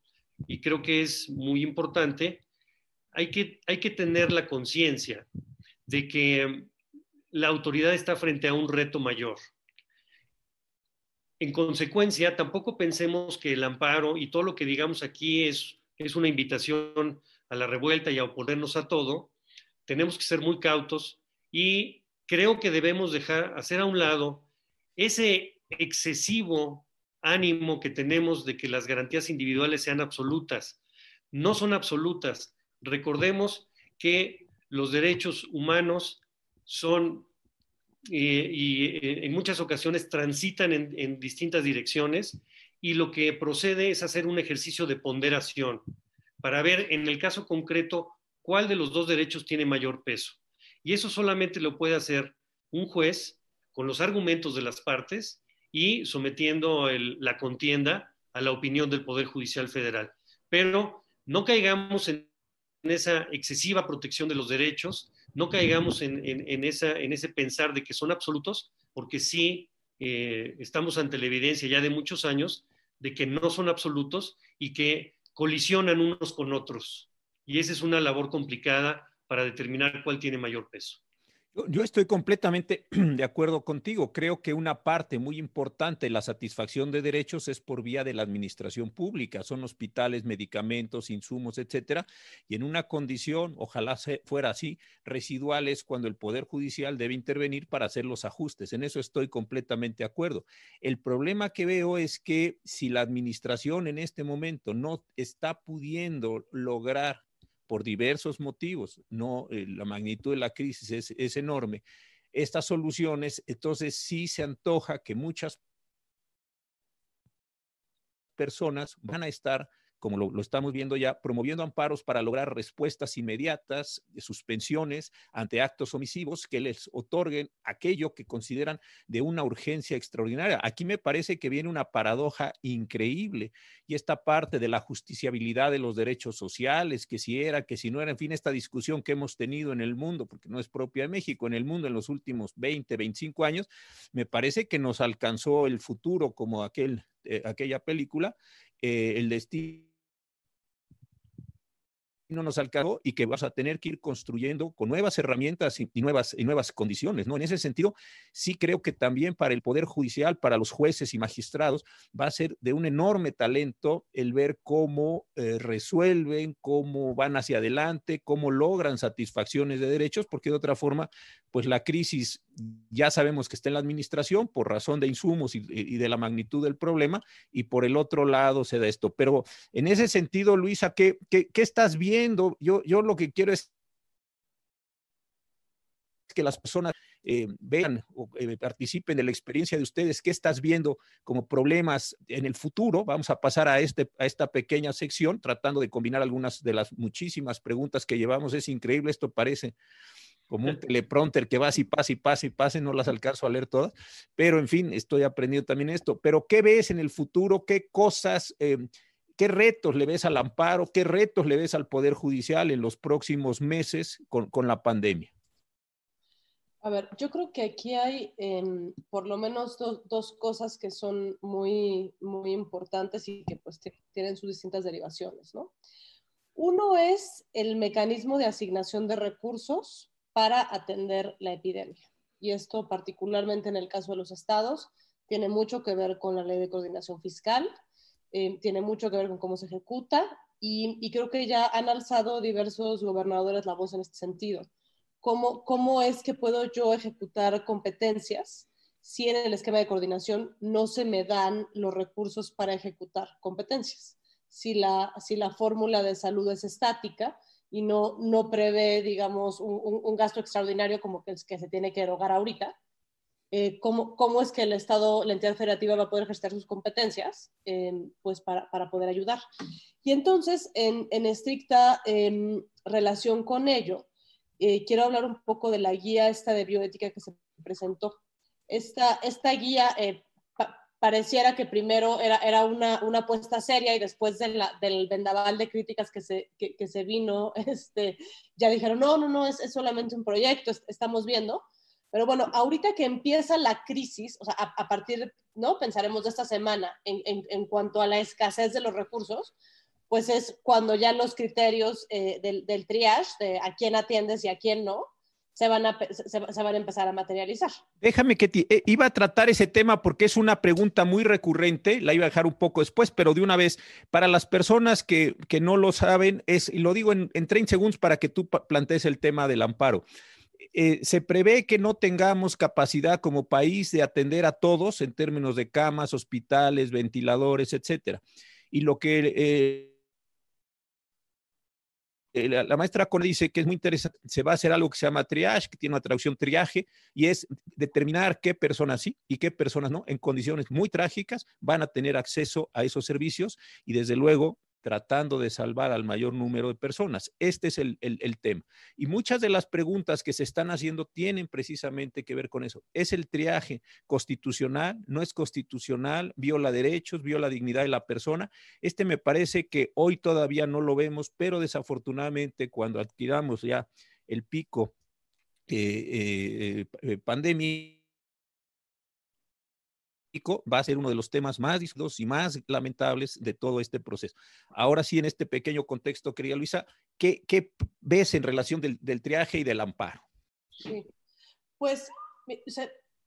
y creo que es muy importante, hay que, hay que tener la conciencia de que la autoridad está frente a un reto mayor. En consecuencia, tampoco pensemos que el amparo y todo lo que digamos aquí es, es una invitación a la revuelta y a oponernos a todo. Tenemos que ser muy cautos y creo que debemos dejar, hacer a un lado ese excesivo ánimo que tenemos de que las garantías individuales sean absolutas. No son absolutas. Recordemos que los derechos humanos son y eh, en muchas ocasiones transitan en, en distintas direcciones y lo que procede es hacer un ejercicio de ponderación para ver en el caso concreto cuál de los dos derechos tiene mayor peso. Y eso solamente lo puede hacer un juez con los argumentos de las partes y sometiendo la contienda a la opinión del Poder Judicial Federal. Pero no caigamos en, esa excesiva protección de los derechos, no caigamos en, ese pensar de que son absolutos, porque sí eh, estamos ante la evidencia ya de muchos años de que no son absolutos y que colisionan unos con otros. Y esa es una labor complicada para determinar cuál tiene mayor peso. Yo estoy completamente de acuerdo contigo. Creo que una parte muy importante de la satisfacción de derechos es por vía de la administración pública. Son hospitales, medicamentos, insumos, etcétera. Y en una condición, ojalá fuera así, residuales cuando el Poder Judicial debe intervenir para hacer los ajustes. En eso estoy completamente de acuerdo. El problema que veo es que si la administración en este momento no está pudiendo lograr por diversos motivos, no eh, la magnitud de la crisis es, es enorme. Estas soluciones, entonces sí se antoja que muchas personas van a estar como lo, estamos viendo ya, promoviendo amparos para lograr respuestas inmediatas, de suspensiones ante actos omisivos que les otorguen aquello que consideran de una urgencia extraordinaria. Aquí me parece que viene una paradoja increíble y esta parte de la justiciabilidad de los derechos sociales, que si era, que si no era, en fin, esta discusión que hemos tenido en el mundo, porque no es propia de México, en el mundo en los últimos 20, 25 años, me parece que nos alcanzó el futuro como aquel, eh, aquella película eh, el destino no nos alcanzó y que vas a tener que ir construyendo con nuevas herramientas y, nuevas, y nuevas condiciones, ¿no? En ese sentido, sí creo que también para el Poder Judicial, para los jueces y magistrados, va a ser de un enorme talento el ver cómo eh, resuelven, cómo van hacia adelante, cómo logran satisfacciones de derechos, porque de otra forma, pues la crisis ya sabemos que está en la administración por razón de insumos y, de la magnitud del problema, y por el otro lado se da esto. Pero en ese sentido, Luisa, ¿qué, qué, estás viendo? Yo, yo lo que quiero es que las personas eh, vean o eh, participen de la experiencia de ustedes, qué estás viendo como problemas en el futuro. Vamos a pasar a, este, a esta pequeña sección tratando de combinar algunas de las muchísimas preguntas que llevamos. Es increíble, esto parece como un teleprompter que vas y pasa y pasa y pasa, no las alcanzo a leer todas, pero en fin, estoy aprendiendo también esto. Pero ¿qué ves en el futuro? ¿Qué cosas, em, qué retos le ves al amparo? ¿Qué retos le ves al Poder Judicial en los próximos meses con, la pandemia? A ver, yo creo que aquí hay em, por lo menos dos cosas que son muy, muy importantes y que pues tienen sus distintas derivaciones, ¿no? Uno es el mecanismo de asignación de recursos para atender la epidemia. Y esto particularmente en el caso de los estados tiene mucho que ver con la ley de coordinación fiscal, eh, tiene mucho que ver con cómo se ejecuta y, creo que ya han alzado diversos gobernadores la voz en este sentido. ¿Cómo, ¿Cómo es que puedo yo ejecutar competencias si en el esquema de coordinación no se me dan los recursos para ejecutar competencias? Si la, si la fórmula de salud es estática, y no, no prevé, digamos, un, gasto extraordinario como que, que se tiene que erogar ahorita, eh, ¿cómo, ¿cómo, es que el Estado, la entidad federativa va a poder ejercer sus competencias eh, pues para, para, poder ayudar? Y entonces, en, en estricta em, relación con ello, eh, quiero hablar un poco de la guía esta de bioética que se presentó. Esta, esta guía pareciera que primero era, era una, una apuesta seria y después de la, del vendaval de críticas que se, que, que, se vino, este, ya dijeron, no, no, no, es, es solamente un proyecto, estamos viendo. Pero bueno, ahorita que empieza la crisis, o sea, a, partir, ¿no? Pensaremos de esta semana en, en, en, cuanto a la escasez de los recursos, pues es cuando ya los criterios eh, del, del triage, de a quién atiendes y a quién no, se van, a, se, van a empezar a materializar. Déjame que te, eh, iba a tratar ese tema porque es una pregunta muy recurrente, la iba a dejar un poco después, pero de una vez, para las personas que, que no lo saben, es, y lo digo en, en 30 segundos para que tú plantees el tema del amparo. Eh, se prevé que no tengamos capacidad como país de atender a todos en términos de camas, hospitales, ventiladores, etcétera. Y lo que eh, eh, la, maestra Cone dice que es muy interesante, se va a hacer algo que se llama triage, que tiene una traducción triaje, y es determinar qué personas sí y qué personas no, en condiciones muy trágicas, van a tener acceso a esos servicios y desde luego tratando de salvar al mayor número de personas. Este es el, tema. Y muchas de las preguntas que se están haciendo tienen precisamente que ver con eso. ¿Es el triaje constitucional? ¿No es constitucional? ¿Viola derechos? ¿Viola dignidad de la persona? Este me parece que hoy todavía no lo vemos, pero desafortunadamente cuando adquiramos ya el pico eh, eh, eh pandémico, va a ser uno de los temas más discutidos y más lamentables de todo este proceso. Ahora sí, en este pequeño contexto, querida Luisa, ¿qué, qué ves en relación del, del, triaje y del amparo? Sí, pues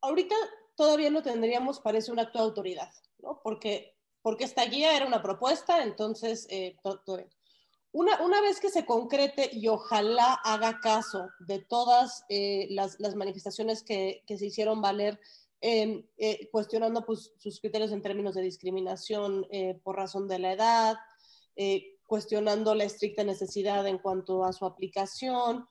ahorita todavía no tendríamos, parece, un acto de autoridad, ¿no? Porque, porque esta guía era una propuesta, entonces, eh, todo, una, una, vez que se concrete y ojalá haga caso de todas eh, las, las, manifestaciones que, que, se hicieron valer Em, eh, cuestionando pues, sus criterios en términos de discriminación eh, por razón de la edad, eh, cuestionando la estricta necesidad en cuanto a su aplicación.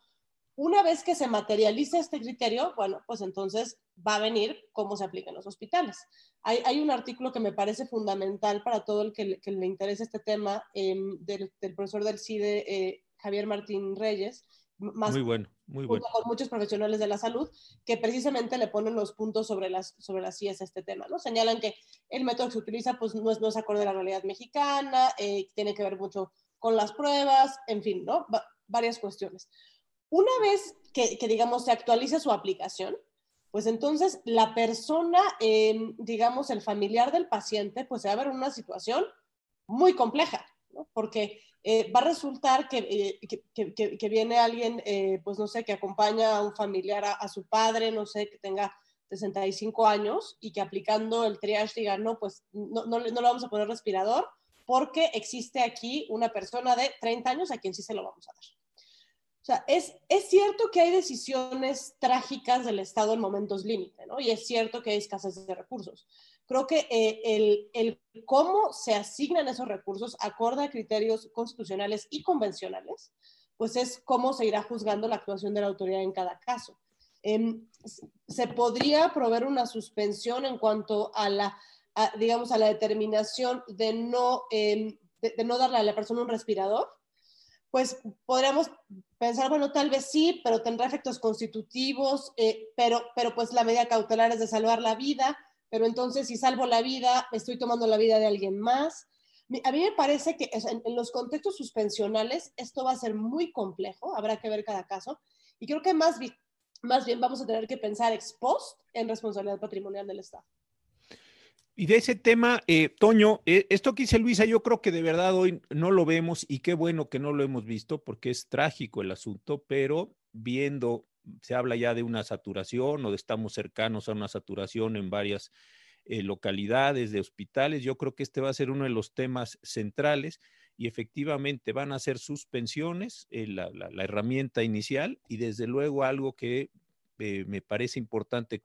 Una vez que se materializa este criterio, bueno, pues entonces va a venir cómo se aplica en los hospitales. Hay, hay un artículo que me parece fundamental para todo el que, que le interese este tema em, del, del, profesor del CIDE, Javier Martín Reyes, más muy bueno, muy bueno. con muchos profesionales de la salud que precisamente le ponen los puntos sobre las, sobre las IES a este tema, ¿no? Señalan que el método que se utiliza pues no es, no es acorde a la realidad mexicana, eh, tiene que ver mucho con las pruebas, en fin, ¿no? varias cuestiones. Una vez que, que, digamos, se actualiza su aplicación, pues entonces la persona, eh, digamos, el familiar del paciente, pues se va a ver en una situación muy compleja, ¿no? Porque eh, va a resultar que, eh, que, que, que viene alguien, eh, pues no sé, que acompaña a un familiar, a, a, su padre, no sé, que tenga 65 años y que aplicando el triage diga, no, pues no, no, no le vamos a poner respirador porque existe aquí una persona de 30 años a quien sí se lo vamos a dar. O sea, es, es cierto que hay decisiones trágicas del Estado en momentos límite, ¿no? Y es cierto que hay escasez de recursos creo que eh, el, el, cómo se asignan esos recursos acorde a criterios constitucionales y convencionales, pues es cómo se irá juzgando la actuación de la autoridad en cada caso. Eh, se podría proveer una suspensión en cuanto a la, a, digamos, a la determinación de no, eh, de, de no darle a la persona un respirador, pues podríamos pensar, bueno, tal vez sí, pero tendrá efectos constitutivos, eh, pero, pero pues la medida cautelar es de salvar la vida, pero entonces si salvo la vida, estoy tomando la vida de alguien más. A mí me parece que en los contextos suspensionales esto va a ser muy complejo, habrá que ver cada caso, y creo que más, más bien vamos a tener que pensar ex post en responsabilidad patrimonial del Estado. Y de ese tema, eh, Toño, eh, esto que dice Luisa, yo creo que de verdad hoy no lo vemos y qué bueno que no lo hemos visto porque es trágico el asunto, pero viendo, se habla ya de una saturación o de estamos cercanos a una saturación en varias eh, localidades de hospitales, yo creo que este va a ser uno de los temas centrales y efectivamente van a ser suspensiones, la, la, herramienta inicial y desde luego algo que me parece importante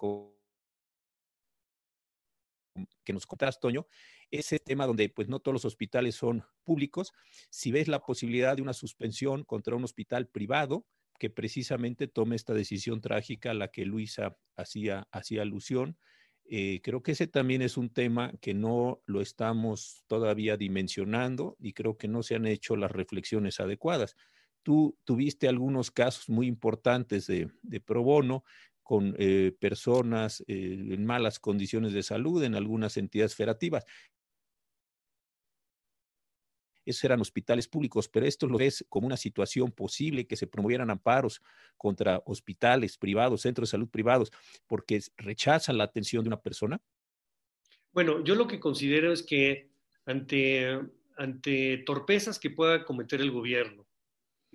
que nos contaste, Toño, ese tema donde pues no todos los hospitales son públicos, si ves la posibilidad de una suspensión contra un hospital privado que precisamente tome esta decisión trágica a la que Luisa hacía, hacía alusión, eh, creo que ese también es un tema que no lo estamos todavía dimensionando y creo que no se han hecho las reflexiones adecuadas. Tú tuviste algunos casos muy importantes de, de pro bono, con eh, personas eh, en malas condiciones de salud en algunas entidades federativas. Esos eran hospitales públicos, pero esto lo ves como una situación posible que se promovieran amparos contra hospitales privados, centros de salud privados, porque rechazan la atención de una persona. Bueno, yo lo que considero es que ante, ante torpezas que pueda cometer el gobierno,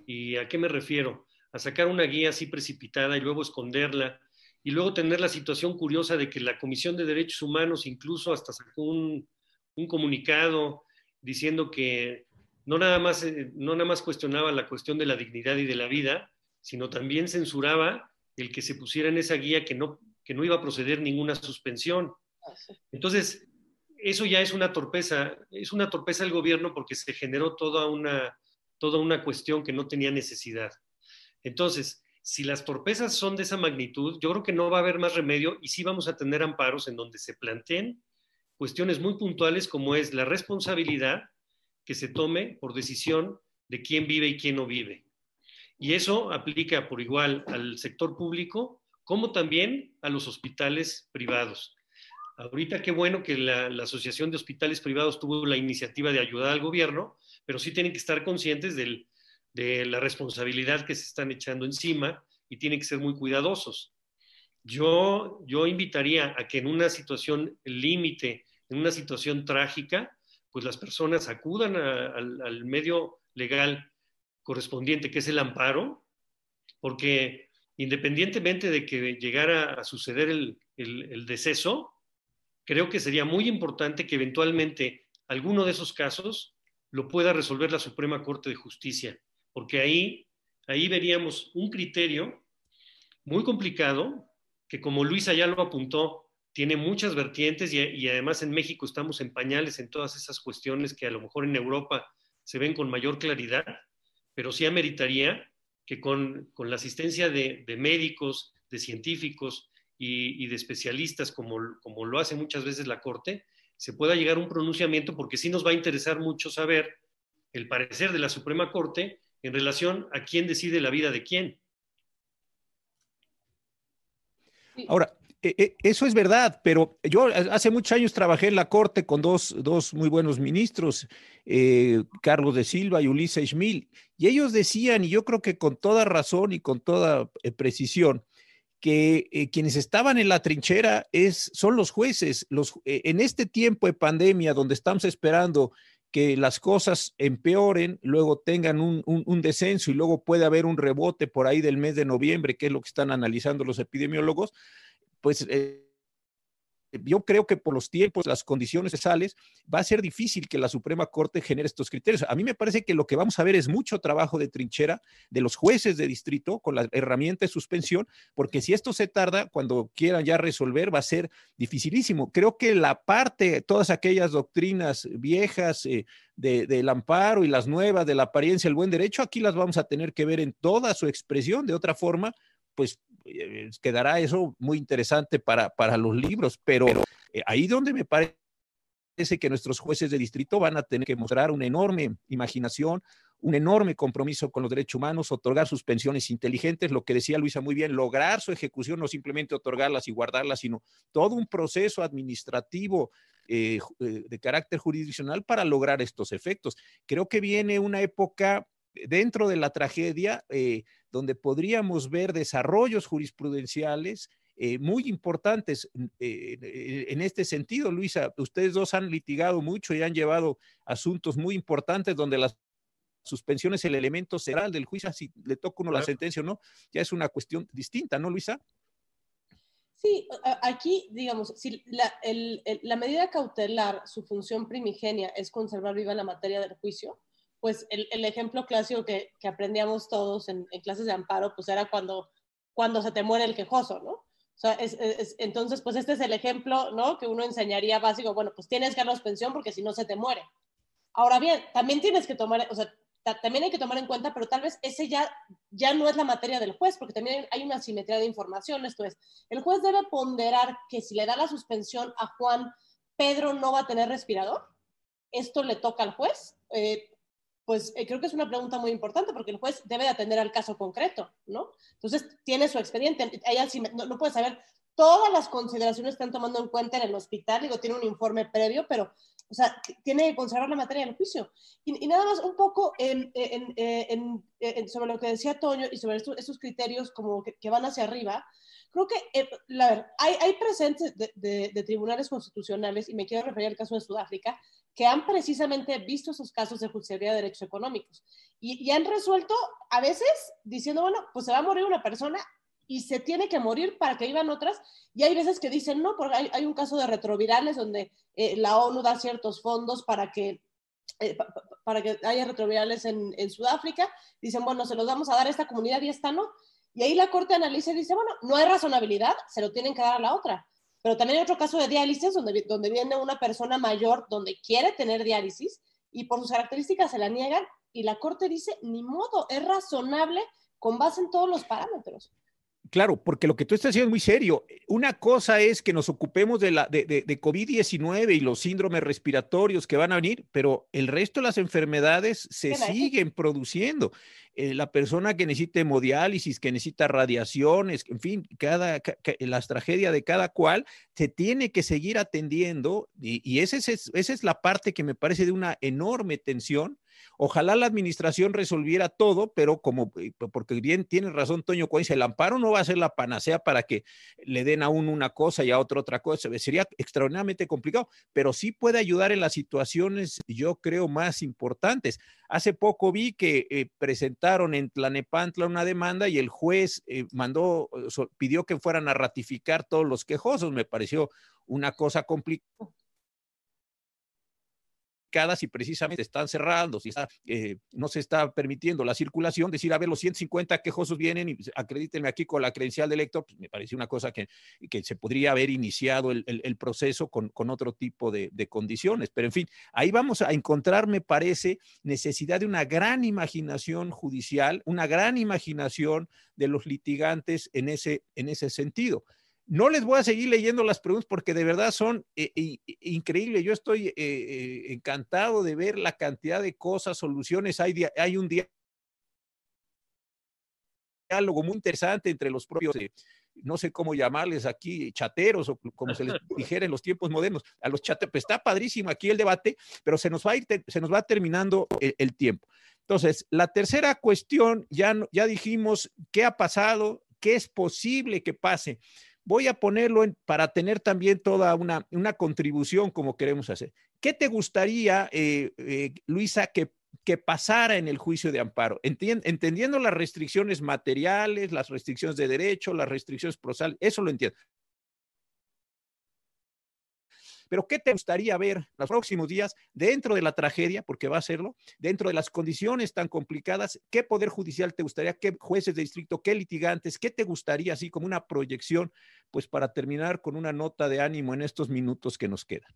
¿y a qué me refiero? a sacar una guía así precipitada y luego esconderla, y luego tener la situación curiosa de que la Comisión de Derechos Humanos incluso hasta sacó un, comunicado diciendo que no nada, más, eh, no nada más cuestionaba la cuestión de la dignidad y de la vida, sino también censuraba el que se pusiera en esa guía que no, que no iba a proceder ninguna suspensión. Entonces, eso ya es una torpeza, es una torpeza del gobierno porque se generó toda una, toda una cuestión que no tenía necesidad. Entonces, si las torpezas son de esa magnitud, yo creo que no va a haber más remedio y sí vamos a tener amparos en donde se planteen cuestiones muy puntuales como es la responsabilidad que se tome por decisión de quién vive y quién no vive. Y eso aplica por igual al sector público como también a los hospitales privados. Ahorita qué bueno que la, Asociación de Hospitales Privados tuvo la iniciativa de ayudar al gobierno, pero sí tienen que estar conscientes del, de la responsabilidad que se están echando encima y tienen que ser muy cuidadosos. Yo, yo invitaría a que en una situación límite, en una situación trágica, pues las personas acudan al medio legal correspondiente, que es el amparo, porque independientemente de que llegara a suceder el, el deceso, creo que sería muy importante que eventualmente alguno de esos casos lo pueda resolver la Suprema Corte de Justicia porque ahí, ahí veríamos un criterio muy complicado que como Luisa ya lo apuntó, tiene muchas vertientes y, además en México estamos en pañales en todas esas cuestiones que a lo mejor en Europa se ven con mayor claridad, pero sí ameritaría que con, la asistencia de, médicos, de científicos y, y, de especialistas, como, como lo hace muchas veces la Corte, se pueda llegar a un pronunciamiento, porque sí nos va a interesar mucho saber el parecer de la Suprema Corte en relación a quién decide la vida de quién. Ahora, eso es verdad, pero yo hace muchos años trabajé en la Corte con dos, muy buenos ministros, eh, Carlos de Silva y Ulises Schmil, y ellos decían, y yo creo que con toda razón y con toda eh, precisión, que eh, quienes estaban en la trinchera es, son los jueces. Los, en este tiempo de pandemia, donde estamos esperando que las cosas empeoren, luego tengan un, descenso y luego puede haber un rebote por ahí del mes de noviembre, que es lo que están analizando los epidemiólogos, pues eh, yo creo que por los tiempos, las condiciones sales, va a ser difícil que la Suprema Corte genere estos criterios. A mí me parece que lo que vamos a ver es mucho trabajo de trinchera de los jueces de distrito con la herramienta de suspensión, porque si esto se tarda, cuando quieran ya resolver, va a ser dificilísimo. Creo que la parte, todas aquellas doctrinas viejas eh, del amparo y las nuevas de la apariencia, el buen derecho, aquí las vamos a tener que ver en toda su expresión. De otra forma, pues quedará eso muy interesante para, para los libros, pero eh, ahí donde me parece que nuestros jueces de distrito van a tener que mostrar una enorme imaginación, un enorme compromiso con los derechos humanos, otorgar suspensiones inteligentes, lo que decía Luisa muy bien, lograr su ejecución, no simplemente otorgarlas y guardarlas, sino todo un proceso administrativo eh, eh, de carácter jurisdiccional para lograr estos efectos. Creo que viene una época dentro de la tragedia eh, donde podríamos ver desarrollos jurisprudenciales muy importantes en este sentido, Luisa. Ustedes dos han litigado mucho y han llevado asuntos muy importantes donde las suspensión es el elemento central del juicio, si le toca uno la sentencia o no, ya es una cuestión distinta, ¿no, Luisa? Sí, aquí, digamos, si la, medida cautelar, su función primigenia es conservar viva la materia del juicio, pues el, ejemplo clásico que, aprendíamos todos en, clases de amparo, pues era cuando, cuando se te muere el quejoso, ¿no? Entonces, pues este es el ejemplo, ¿no? Que uno enseñaría básico, bueno, pues tienes que dar la suspensión porque si no se te muere. Ahora bien, también tienes que tomar, o sea, también hay que tomar en cuenta, pero tal vez ese ya, ya no es la materia del juez, porque también hay una simetría de información. Esto es, el juez debe ponderar que si le da la suspensión a Juan, Pedro no va a tener respirador. Esto le toca al juez. Eh, pues eh, creo que es una pregunta muy importante porque el juez debe de atender al caso concreto, ¿no? Entonces, tiene su expediente. Ella no, no puede saber todas las consideraciones que están tomando en cuenta en el hospital. Digo, tiene un informe previo, pero o sea, tiene que conservar la materia del juicio. Y, nada más un poco en, sobre lo que decía Toño y sobre estos, criterios como que, van hacia arriba, creo que, eh, la ver, hay, hay presentes de, tribunales constitucionales, y me quiero referir al caso de Sudáfrica, que han precisamente visto esos casos de judicialidad de derechos económicos y, y han resuelto a veces diciendo, bueno, pues se va a morir una persona y se tiene que morir para que vivan otras. Y hay veces que dicen, no, porque hay, un caso de retrovirales donde eh, la ONU da ciertos fondos para que, eh, para que haya retrovirales en, en, Sudáfrica. Dicen, bueno, se los vamos a dar a esta comunidad y esta no. Y ahí la Corte analiza y dice, bueno, no hay razonabilidad, se lo tienen que dar a la otra. Pero también hay otro caso de diálisis donde, donde viene una persona mayor donde quiere tener diálisis y por sus características se la niegan y la Corte dice, ni modo, es razonable con base en todos los parámetros. Claro, porque lo que tú estás diciendo es muy serio. Una cosa es que nos ocupemos de, la, de, de, COVID-19 y los síndromes respiratorios que van a venir, pero el resto de las enfermedades se siguen produciendo. Eh, la persona que necesita hemodiálisis, que necesita radiaciones, en fin, cada, las tragedias de cada cual, se tiene que seguir atendiendo y, y esa, es, esa es la parte que me parece de una enorme tensión Ojalá la administración resolviera todo, pero como, eh, porque bien tiene razón Toño cuando el amparo no va a ser la panacea para que le den a uno una cosa y a otro otra cosa. Sería extraordinariamente complicado, pero sí puede ayudar en las situaciones, yo creo, más importantes. Hace poco vi que eh, presentaron en Tlanepantla una demanda y el juez eh, mandó, pidió que fueran a ratificar todos los quejosos. Me pareció una cosa complicada y precisamente están cerrando, si eh, no se está permitiendo la circulación, decir, a ver, los 150 quejosos vienen y acredítenme aquí con la credencial de elector, pues, me parece una cosa que, que se podría haber iniciado el, proceso con, otro tipo de, de, condiciones. Pero en fin, ahí vamos a encontrar, me parece, necesidad de una gran imaginación judicial, una gran imaginación de los litigantes en ese, en ese sentido. No les voy a seguir leyendo las preguntas porque de verdad son eh, increíbles. Yo estoy eh, eh, encantado de ver la cantidad de cosas, soluciones. Hay, hay un diálogo muy interesante entre los propios, no sé cómo llamarles aquí, chateros o como se les dijera en los tiempos modernos. A los chateros, pues está padrísimo aquí el debate, pero se nos va, a ir, se nos va terminando el, el tiempo. Entonces, la tercera cuestión, ya, ya dijimos qué ha pasado, qué es posible que pase voy a ponerlo para tener también toda una, una, contribución como queremos hacer. ¿Qué te gustaría, eh, eh, Luisa, que, que, pasara en el juicio de amparo? entendiendo las restricciones materiales, las restricciones de derecho, las restricciones procesales, eso lo entiendo. Pero ¿qué te gustaría ver los próximos días dentro de la tragedia, porque va a serlo, dentro de las condiciones tan complicadas? ¿Qué poder judicial te gustaría? ¿Qué jueces de distrito? ¿Qué litigantes? ¿Qué te gustaría, así como una proyección, pues para terminar con una nota de ánimo en estos minutos que nos quedan?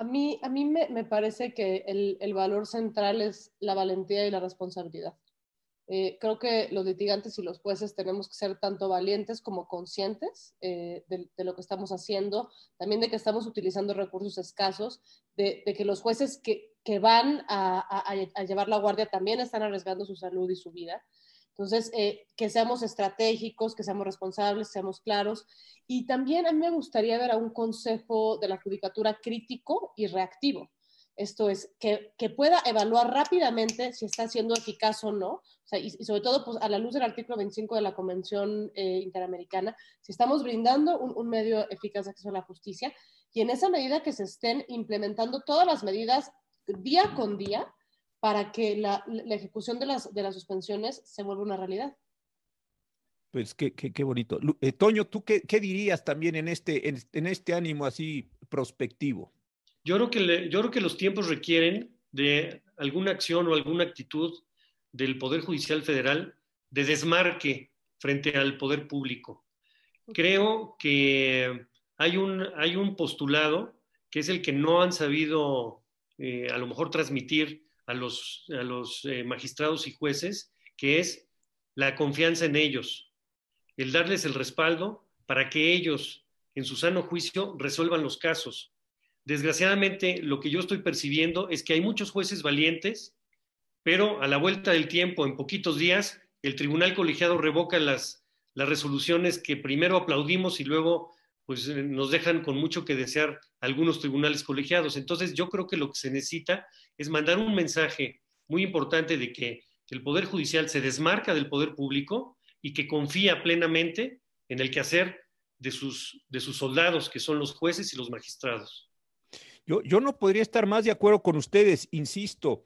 A mí, a mí me, parece que el, valor central es la valentía y la responsabilidad. Eh, creo que los litigantes y los jueces tenemos que ser tanto valientes como conscientes eh, de, lo que estamos haciendo, también de que estamos utilizando recursos escasos, de, que los jueces que, van a, llevar la guardia también están arriesgando su salud y su vida. Entonces, eh, que seamos estratégicos, que seamos responsables, seamos claros. Y también a mí me gustaría ver a un consejo de la judicatura crítico y reactivo. Esto es, que, pueda evaluar rápidamente si está siendo eficaz o no, y, sobre todo pues, a la luz del artículo 25 de la Convención eh, Interamericana, si estamos brindando un, medio eficaz de acceso a la justicia y en esa medida que se estén implementando todas las medidas día con día para que la, ejecución de las, de las suspensiones se vuelva una realidad. Pues qué, qué, bonito. Eh, Toño, ¿tú qué, dirías también en este, en este ánimo así prospectivo? Yo creo, que yo creo que los tiempos requieren de alguna acción o alguna actitud del Poder Judicial Federal de desmarque frente al poder público. Creo que hay un, hay un postulado que es el que no han sabido eh, a lo mejor transmitir a los, a los eh, magistrados y jueces, que es la confianza en ellos, el darles el respaldo para que ellos, en su sano juicio, resuelvan los casos. Desgraciadamente, lo que yo estoy percibiendo es que hay muchos jueces valientes, pero a la vuelta del tiempo, en poquitos días, el tribunal colegiado revoca las, las resoluciones que primero aplaudimos y luego pues eh, nos dejan con mucho que desear algunos tribunales colegiados. Entonces, yo creo que lo que se necesita es mandar un mensaje muy importante de que el Poder Judicial se desmarca del poder público y que confía plenamente en el quehacer de sus, de sus soldados, que son los jueces y los magistrados. Yo, no podría estar más de acuerdo con ustedes, insisto.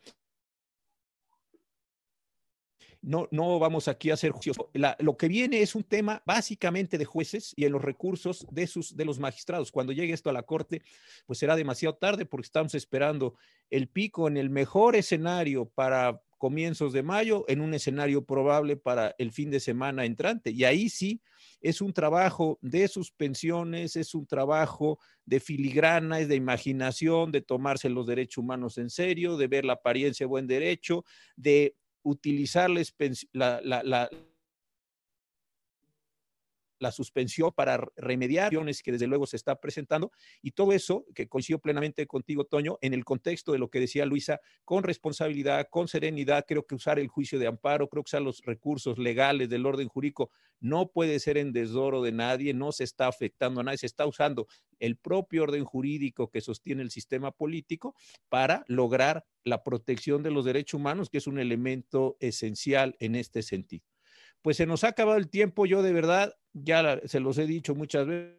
No, no vamos aquí a hacer juicios. lo que viene es un tema básicamente de jueces y en los recursos de, sus, de los magistrados. Cuando llegue esto a la Corte, pues será demasiado tarde porque estamos esperando el pico en el mejor escenario para comienzos de mayo, en un escenario probable para el fin de semana entrante. Y ahí sí, es un trabajo de suspensiones, es un trabajo de filigrana, es de imaginación, de tomarse los derechos humanos en serio, de ver la apariencia de buen derecho, de utilizarles la, la la suspensión para remediar que desde luego se está presentando y todo eso que coincido plenamente contigo, Toño, en el contexto de lo que decía Luisa, con responsabilidad, con serenidad, creo que usar el juicio de amparo, creo que usar los recursos legales del orden jurídico no puede ser en desdoro de nadie, no se está afectando a nadie, se está usando el propio orden jurídico que sostiene el sistema político para lograr la protección de los derechos humanos, que es un elemento esencial en este sentido pues se nos ha acabado el tiempo. Yo de verdad, ya se los he dicho muchas veces,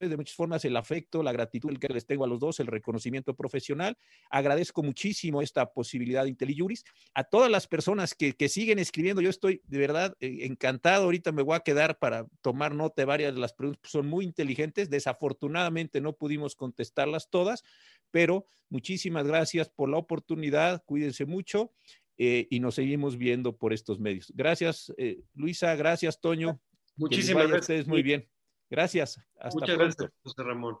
de muchas formas el afecto, la gratitud que les tengo a los dos, el reconocimiento profesional. Agradezco muchísimo esta posibilidad de IntelliJuris. A todas las personas que, siguen escribiendo, yo estoy de verdad eh, encantado. Ahorita me voy a quedar para tomar nota de varias de las preguntas, son muy inteligentes. Desafortunadamente no pudimos contestarlas todas, pero muchísimas gracias por la oportunidad. Cuídense mucho eh, y nos seguimos viendo por estos medios. Gracias, eh, Luisa, gracias, Toño. Muchísimas gracias. Ustedes muy bien. Gracias. Hasta Muchas gracias, José Ramón.